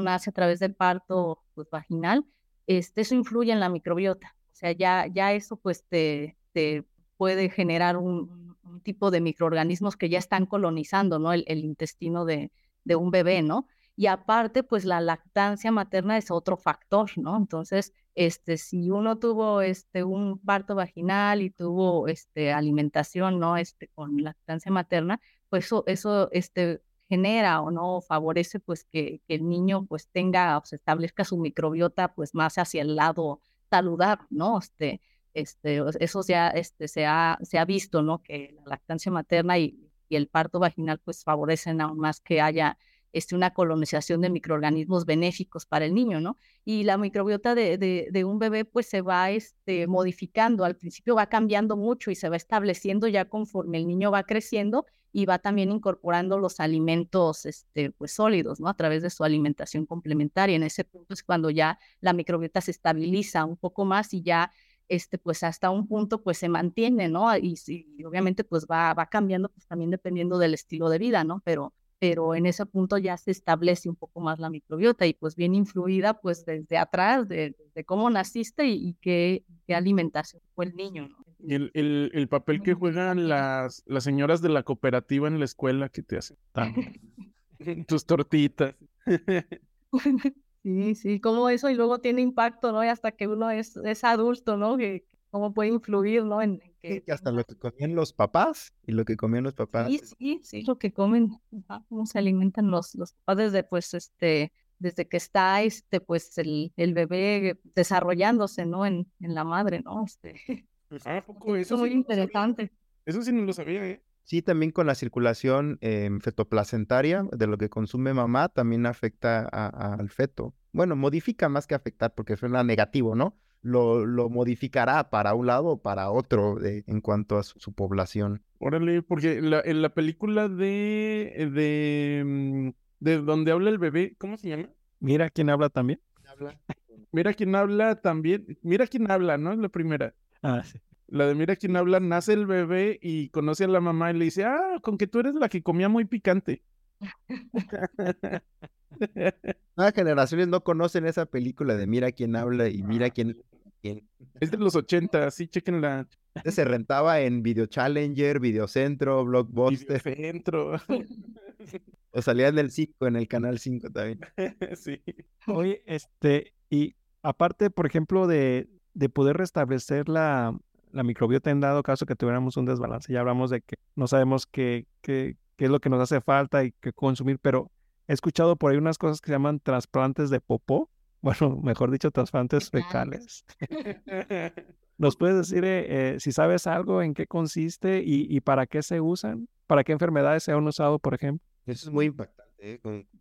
nace a través del parto pues, vaginal, este, eso influye en la microbiota. O sea, ya, ya eso pues te, te puede generar un, tipo de microorganismos que ya están colonizando, ¿no? El, el intestino de, de un bebé, ¿no? Y aparte, pues la lactancia materna es otro factor, ¿no? Entonces, este, si uno tuvo este, un parto vaginal y tuvo este, alimentación, ¿no? Este, con lactancia materna, pues eso, eso este, genera o no favorece pues que, el niño pues tenga o se establezca su microbiota pues más hacia el lado saludable, ¿no? Este, este, eso ya este, se, ha, se ha visto, ¿no? Que la lactancia materna y, y el parto vaginal pues favorecen aún más que haya este, una colonización de microorganismos benéficos para el niño, ¿no? Y la microbiota de, de, un bebé pues se va este, modificando, al principio va cambiando mucho y se va estableciendo ya conforme el niño va creciendo y va también incorporando los alimentos este, pues sólidos, ¿no? A través de su alimentación complementaria. En ese punto es cuando ya la microbiota se estabiliza un poco más y ya este, pues hasta un punto pues se mantiene, ¿no? Y, y obviamente pues va, va cambiando pues también dependiendo del estilo de vida, ¿no? Pero pero en ese punto ya se establece un poco más la microbiota y pues bien influida pues desde atrás de, cómo naciste y, qué, qué, alimentación fue el niño. ¿no? Y el, el, el, papel que juegan las, las señoras de la cooperativa en la escuela que te hacen tus tortitas. Sí, sí, como eso y luego tiene impacto, ¿no? Y hasta que uno es, es adulto, ¿no? Que, cómo puede influir, ¿no? En, que, hasta lo que comían los papás y lo que comían los papás. Sí, sí, sí, lo que comen, cómo se alimentan los, los papás desde, pues, este, desde que está, este, pues, el, el bebé desarrollándose, ¿no? En, en la madre, ¿no? Este, ah, poco eso? Es muy interesante. Eso sí no lo sabía, ¿eh? Sí, también con la circulación eh, fetoplacentaria de lo que consume mamá también afecta al feto. Bueno, modifica más que afectar porque suena negativo, ¿no? Lo, lo modificará para un lado o para otro en cuanto a su, población. Órale, porque la, en la película de, de, mm, de donde habla el bebé, ¿cómo se llama? Mira quién habla también. Mira quién habla también. Mira quién habla, ¿no? Es la primera. Ah, sí. La de Mira quién habla, nace el bebé y conoce a la mamá y le dice, ah, con que tú eres la que comía muy picante. Nuevas generaciones no conocen esa película de Mira quién habla y Mira quién es de los 80, sí, chequenla. Se rentaba en Video Challenger, Videocentro, Blockbuster. Centro. o salía en el 5, en el canal 5 también. sí. Oye, este, y aparte, por ejemplo, de, de poder restablecer la, la microbiota en dado caso que tuviéramos un desbalance, ya hablamos de que no sabemos qué, qué, qué es lo que nos hace falta y qué consumir, pero he escuchado por ahí unas cosas que se llaman trasplantes de popó bueno, mejor dicho, trasplantes fecales. ¿Nos puedes decir eh, eh, si sabes algo en qué consiste y, para qué se usan? ¿Para qué enfermedades se han usado, por ejemplo? Eso es muy impactante.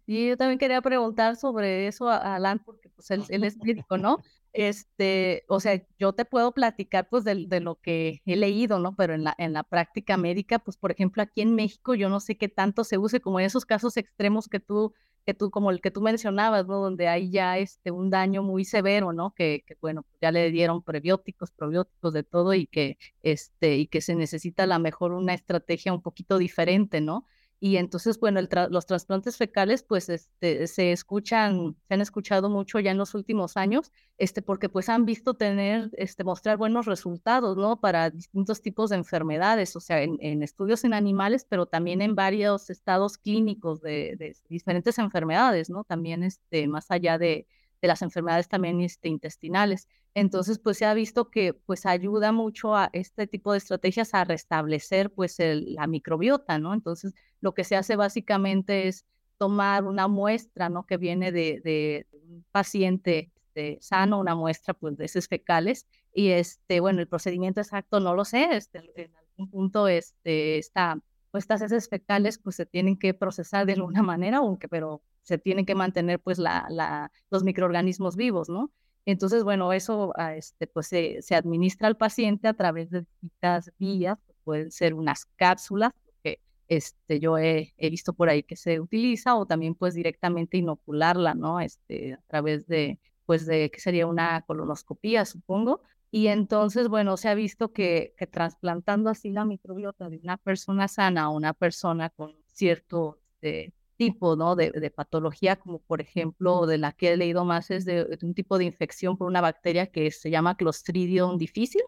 Y yo también quería preguntar sobre eso a Alan, porque pues él, es médico, ¿no? Este, o sea, yo te puedo platicar pues de, de, lo que he leído, ¿no? Pero en la, en la práctica médica, pues por ejemplo aquí en México yo no sé qué tanto se use como en esos casos extremos que tú que tú, como el que tú mencionabas, ¿no? Donde hay ya este, un daño muy severo, ¿no? Que, que bueno, ya le dieron prebióticos, probióticos, de todo y que, este, y que se necesita a lo mejor una estrategia un poquito diferente, ¿no? Y entonces, bueno, los trasplantes fecales, pues, este, se escuchan, se han escuchado mucho ya en los últimos años, este, porque pues han visto tener, este, mostrar buenos resultados, ¿no? Para distintos tipos de enfermedades, o sea, en, estudios en animales, pero también en varios estados clínicos de, de diferentes enfermedades, ¿no? También, este, más allá de, de las enfermedades también este, intestinales. Entonces, pues se ha visto que pues ayuda mucho a este tipo de estrategias a restablecer pues la microbiota, ¿no? Entonces, lo que se hace básicamente es tomar una muestra, ¿no? Que viene de, de un paciente este, sano, una muestra pues de heces fecales y este, bueno, el procedimiento exacto no lo sé, este, en algún punto este, está pues estas heces fecales pues se tienen que procesar de alguna manera, aunque pero se tienen que mantener pues la, los microorganismos vivos, ¿no? Entonces, bueno, eso ah, este, pues se, se, administra al paciente a través de distintas vías, pueden ser unas cápsulas, que este, yo he, he, visto por ahí que se utiliza, o también pues directamente inocularla, ¿no? Este, a través de, pues de, que sería una colonoscopía, supongo, y entonces, bueno, se ha visto que, que trasplantando así la microbiota de una persona sana a una persona con cierto este, tipo ¿no? de, de, patología, como por ejemplo, de la que he leído más, es de, un tipo de infección por una bacteria que se llama Clostridium difícil.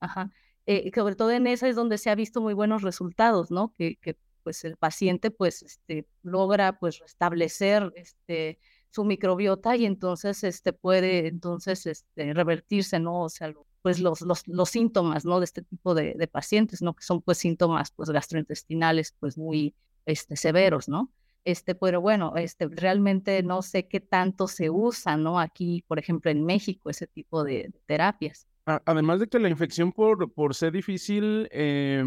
Ajá. Eh, sobre todo en esa es donde se ha visto muy buenos resultados, ¿no? Que, que pues el paciente pues este, logra pues restablecer este, su microbiota y entonces este puede entonces este, revertirse, ¿no? O sea, pues los, los, los síntomas, ¿no? De este tipo de, de, pacientes, ¿no? Que son pues síntomas pues gastrointestinales pues muy este, severos, ¿no? Este, pero bueno, este, realmente no sé qué tanto se usa, ¿no? Aquí, por ejemplo, en México, ese tipo de, terapias. Además de que la infección por, por ser difícil eh,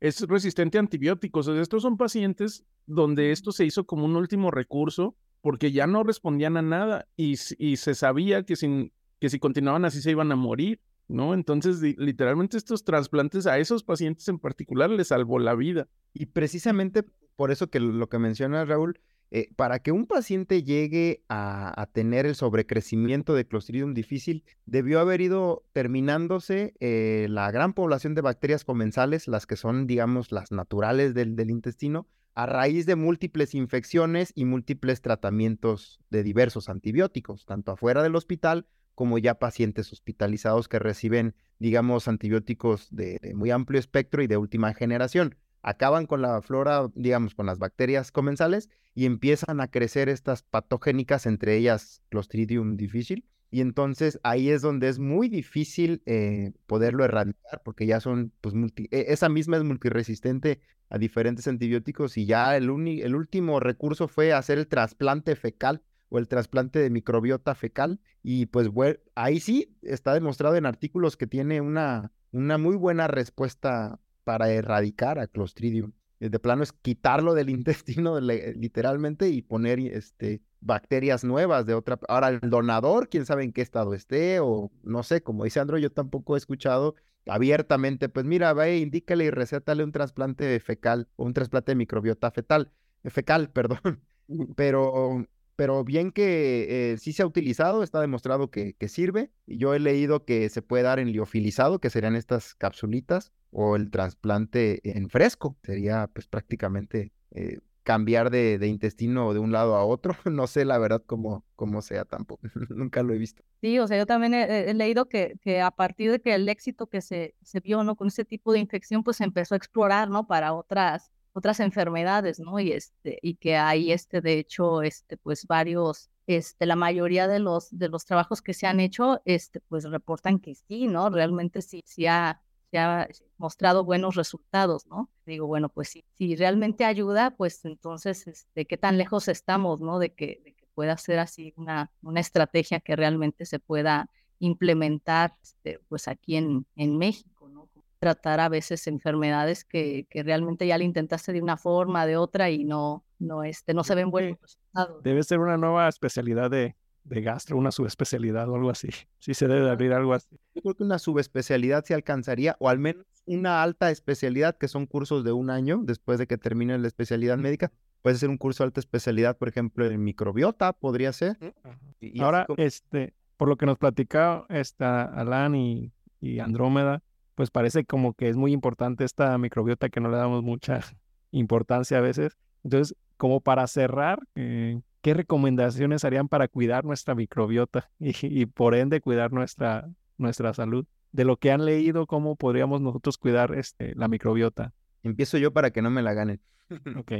es resistente a antibióticos. estos son pacientes donde esto se hizo como un último recurso porque ya no respondían a nada y, y se sabía que, sin, que si continuaban así se iban a morir, ¿no? Entonces, literalmente estos trasplantes a esos pacientes en particular les salvó la vida. Y precisamente por eso que lo que menciona Raúl, eh, para que un paciente llegue a, tener el sobrecrecimiento de Clostridium difícil, debió haber ido terminándose eh, la gran población de bacterias comensales, las que son, digamos, las naturales del, intestino, a raíz de múltiples infecciones y múltiples tratamientos de diversos antibióticos, tanto afuera del hospital como ya pacientes hospitalizados que reciben, digamos, antibióticos de muy amplio espectro y de última generación acaban con la flora, digamos, con las bacterias comensales y empiezan a crecer estas patogénicas, entre ellas Clostridium difficile. Y entonces ahí es donde es muy difícil eh, poderlo erradicar porque ya son, pues, multi e, esa misma es multiresistente a diferentes antibióticos y ya el, el último recurso fue hacer el trasplante fecal o el trasplante de microbiota fecal. Y pues ahí sí está demostrado en artículos que tiene una, una muy buena respuesta para erradicar a Clostridium. Eh, de plano es quitarlo del intestino literalmente y poner este, bacterias nuevas de otra. Ahora, el donador, quién sabe en qué estado esté, o no sé, como dice Andro, yo tampoco he escuchado abiertamente, pues mira, ve, indícale y recétale un trasplante fecal o un trasplante de microbiota fetal, eh, fecal, perdón. Pero pero bien que eh, sí se ha utilizado, está demostrado que, sirve. Y yo he leído que se puede dar en liofilizado, que serían estas capsulitas, o el trasplante en fresco, sería pues prácticamente eh, cambiar de, intestino de un lado a otro. No sé la verdad cómo, cómo sea tampoco, nunca lo he visto. Sí, o sea, yo también he, leído que, que, a partir de que el éxito que se, se vio, ¿no? Con ese tipo de infección, pues se empezó a explorar, ¿no? Para otras otras enfermedades, ¿no? Y este, y que hay este, de hecho, este, pues varios, este, la mayoría de los, de los trabajos que se han hecho, este, pues reportan que sí, ¿no? Realmente sí, sí ha, se ha mostrado buenos resultados, ¿no? Digo, bueno, pues sí, si realmente ayuda, pues entonces, este, ¿qué tan lejos estamos, ¿no? De que, de que pueda ser así una, una estrategia que realmente se pueda implementar, este, pues aquí en, en México tratar a veces enfermedades que, que realmente ya le intentaste de una forma, de otra y no, no, este, no se ven buenos resultados. Debe ser una nueva especialidad de, de gastro, una subespecialidad o algo así. Sí se debe abrir algo así. Yo creo que una subespecialidad se alcanzaría, o al menos una alta especialidad, que son cursos de un año después de que termine la especialidad médica. Puede ser un curso de alta especialidad, por ejemplo, en microbiota, podría ser. Ahora, este, por lo que nos platicaba esta Alan y, y Andrómeda, pues parece como que es muy importante esta microbiota que no le damos mucha importancia a veces. Entonces, como para cerrar, eh, ¿qué recomendaciones harían para cuidar nuestra microbiota y, por ende cuidar nuestra, nuestra salud? De lo que han leído, ¿cómo podríamos nosotros cuidar este, la microbiota? Empiezo yo para que no me la ganen. Ok.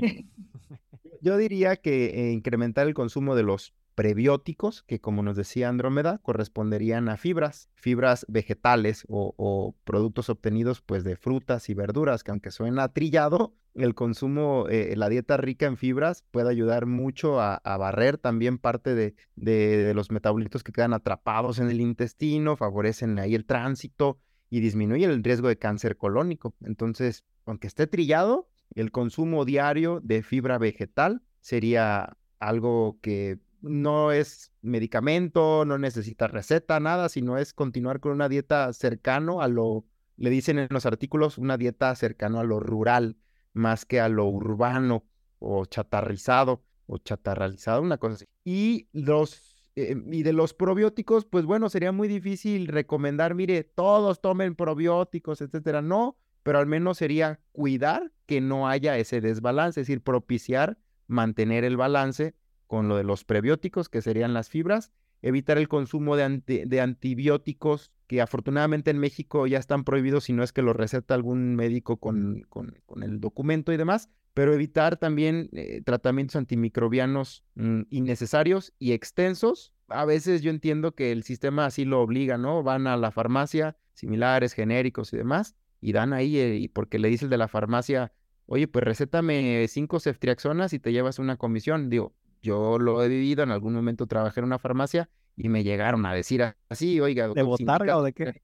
yo diría que eh, incrementar el consumo de los prebióticos, que como nos decía Andrómeda, corresponderían a fibras, fibras vegetales o, productos obtenidos pues de frutas y verduras, que aunque suena trillado, el consumo, eh, la dieta rica en fibras puede ayudar mucho a, barrer también parte de, de, los metabolitos que quedan atrapados en el intestino, favorecen ahí el tránsito y disminuyen el riesgo de cáncer colónico. Entonces, aunque esté trillado, el consumo diario de fibra vegetal sería algo que no es medicamento, no necesita receta, nada, sino es continuar con una dieta cercano a lo, le dicen en los artículos, una dieta cercano a lo rural, más que a lo urbano o chatarrizado o chatarralizado, una cosa así. Y los eh, y de los probióticos, pues bueno, sería muy difícil recomendar, mire, todos tomen probióticos, etcétera. No, pero al menos sería cuidar que no haya ese desbalance, es decir, propiciar mantener el balance con lo de los prebióticos, que serían las fibras, evitar el consumo de, de antibióticos que afortunadamente en México ya están prohibidos si no es que lo receta algún médico con, con, el documento y demás, pero evitar también eh, tratamientos antimicrobianos mm, innecesarios y extensos. A veces yo entiendo que el sistema así lo obliga, ¿no? Van a la farmacia, similares, genéricos y demás, y dan ahí, eh, y porque le dice el de la farmacia, oye, pues recétame cinco ceftriaxonas y te llevas una comisión. Digo, yo lo he vivido, en algún momento trabajé en una farmacia y me llegaron a decir así, oiga. ¿De botarga o de qué?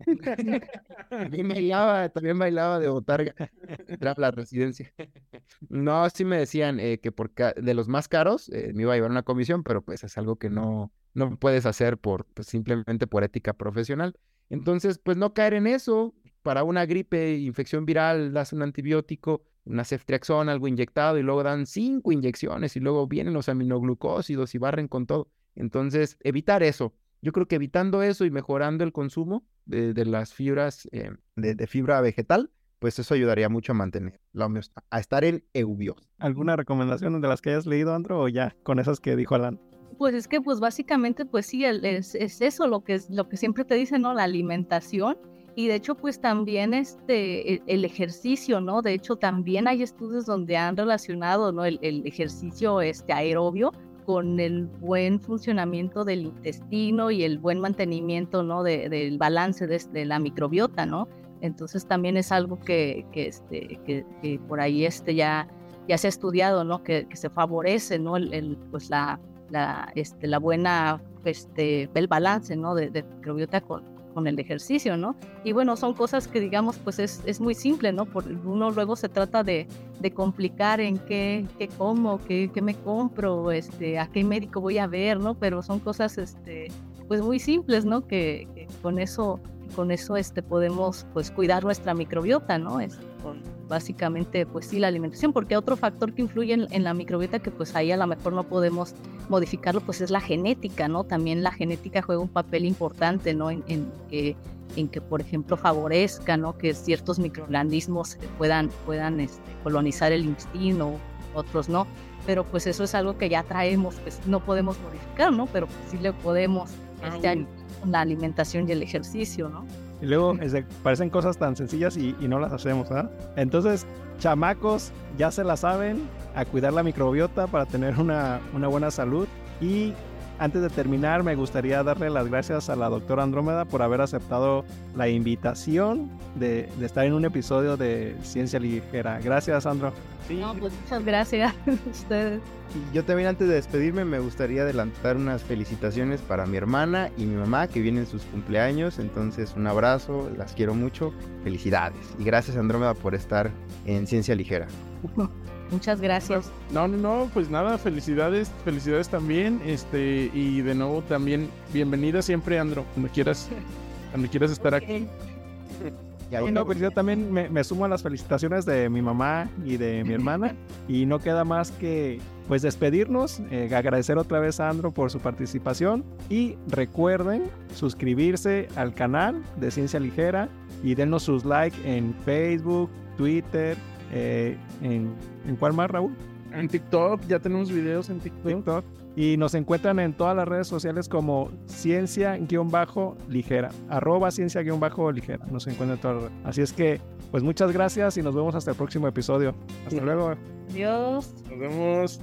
también bailaba, también bailaba de botarga tras la residencia. No, sí me decían eh, que por de los más caros eh, me iba a llevar una comisión, pero pues es algo que no, no puedes hacer por pues, simplemente por ética profesional. Entonces, pues no caer en eso. Para una gripe, infección viral, das un antibiótico, una ceftriaxona, algo inyectado, y luego dan cinco inyecciones, y luego vienen los aminoglucósidos y barren con todo. Entonces, evitar eso. Yo creo que evitando eso y mejorando el consumo de, las fibras eh, de, fibra vegetal, pues eso ayudaría mucho a mantener la homeostasis, a estar en eubios. ¿Alguna recomendación de las que hayas leído, Andro, o ya con esas que dijo Alan? Pues es que, pues básicamente, pues sí, es, es eso lo que, es, lo que siempre te dicen, ¿no? La alimentación y de hecho pues también este e, el, ejercicio no de hecho también hay estudios donde han relacionado no el, el, ejercicio este aerobio con el buen funcionamiento del intestino y el buen mantenimiento ¿no? del balance de, la microbiota, ¿no? Entonces también es algo que, que, este, que, por ahí este ya, ya se ha estudiado, ¿no? Que, se favorece, ¿no? El, pues la, la, este, la buena, este, el balance, ¿no? De, de microbiota con, con el ejercicio, ¿no? Y bueno, son cosas que digamos, pues es, es muy simple, ¿no? Por uno luego se trata de, de complicar en qué, qué como, qué, qué, me compro, este, a qué médico voy a ver, ¿no? Pero son cosas, este, pues muy simples, ¿no? Que, con eso, con eso, este, podemos, pues cuidar nuestra microbiota, ¿no? Es, con, básicamente, pues sí, la alimentación, porque otro factor que influye en, la microbiota que pues ahí a lo mejor no podemos modificarlo, pues es la genética, ¿no? También la genética juega un papel importante, ¿no? En, que, en que, por ejemplo, favorezca, ¿no? Que ciertos microorganismos puedan, puedan este, colonizar el intestino, otros no. Pero pues eso es algo que ya traemos, pues no podemos modificar, ¿no? Pero pues, sí le podemos este, la alimentación y el ejercicio, ¿no? Y luego parecen cosas tan sencillas y, no las hacemos, ¿verdad? Entonces, chamacos, ya se la saben, a cuidar la microbiota para tener una, una buena salud. Y antes de terminar, me gustaría darle las gracias a la doctora Andrómeda por haber aceptado la invitación de, de estar en un episodio de Ciencia Ligera. Gracias, Andro. Sí. pues muchas gracias a ustedes. Y yo también antes de despedirme me gustaría adelantar unas felicitaciones para mi hermana y mi mamá que vienen sus cumpleaños. Entonces un abrazo, las quiero mucho, felicidades. Y gracias Andrómeda por estar en Ciencia Ligera. Muchas gracias. No, no, no, pues nada, felicidades, felicidades también, este, y de nuevo también bienvenida siempre, Andro, cuando quieras, cuando quieras estar aquí. Bueno, pues yo también me, sumo a las felicitaciones de mi mamá y de mi hermana y no queda más que pues despedirnos, eh, agradecer otra vez a Andro por su participación y recuerden suscribirse al canal de Ciencia Ligera y denos sus likes en Facebook, Twitter, eh, en, ¿En cuál más, Raúl? En TikTok, ya tenemos videos en TikTok. Y nos encuentran en todas las redes sociales como ciencia-ligera, arroba ciencia-ligera. Nos encuentran en todas las redes. Así es que, pues muchas gracias y nos vemos hasta el próximo episodio. Hasta luego. Adiós. Nos vemos.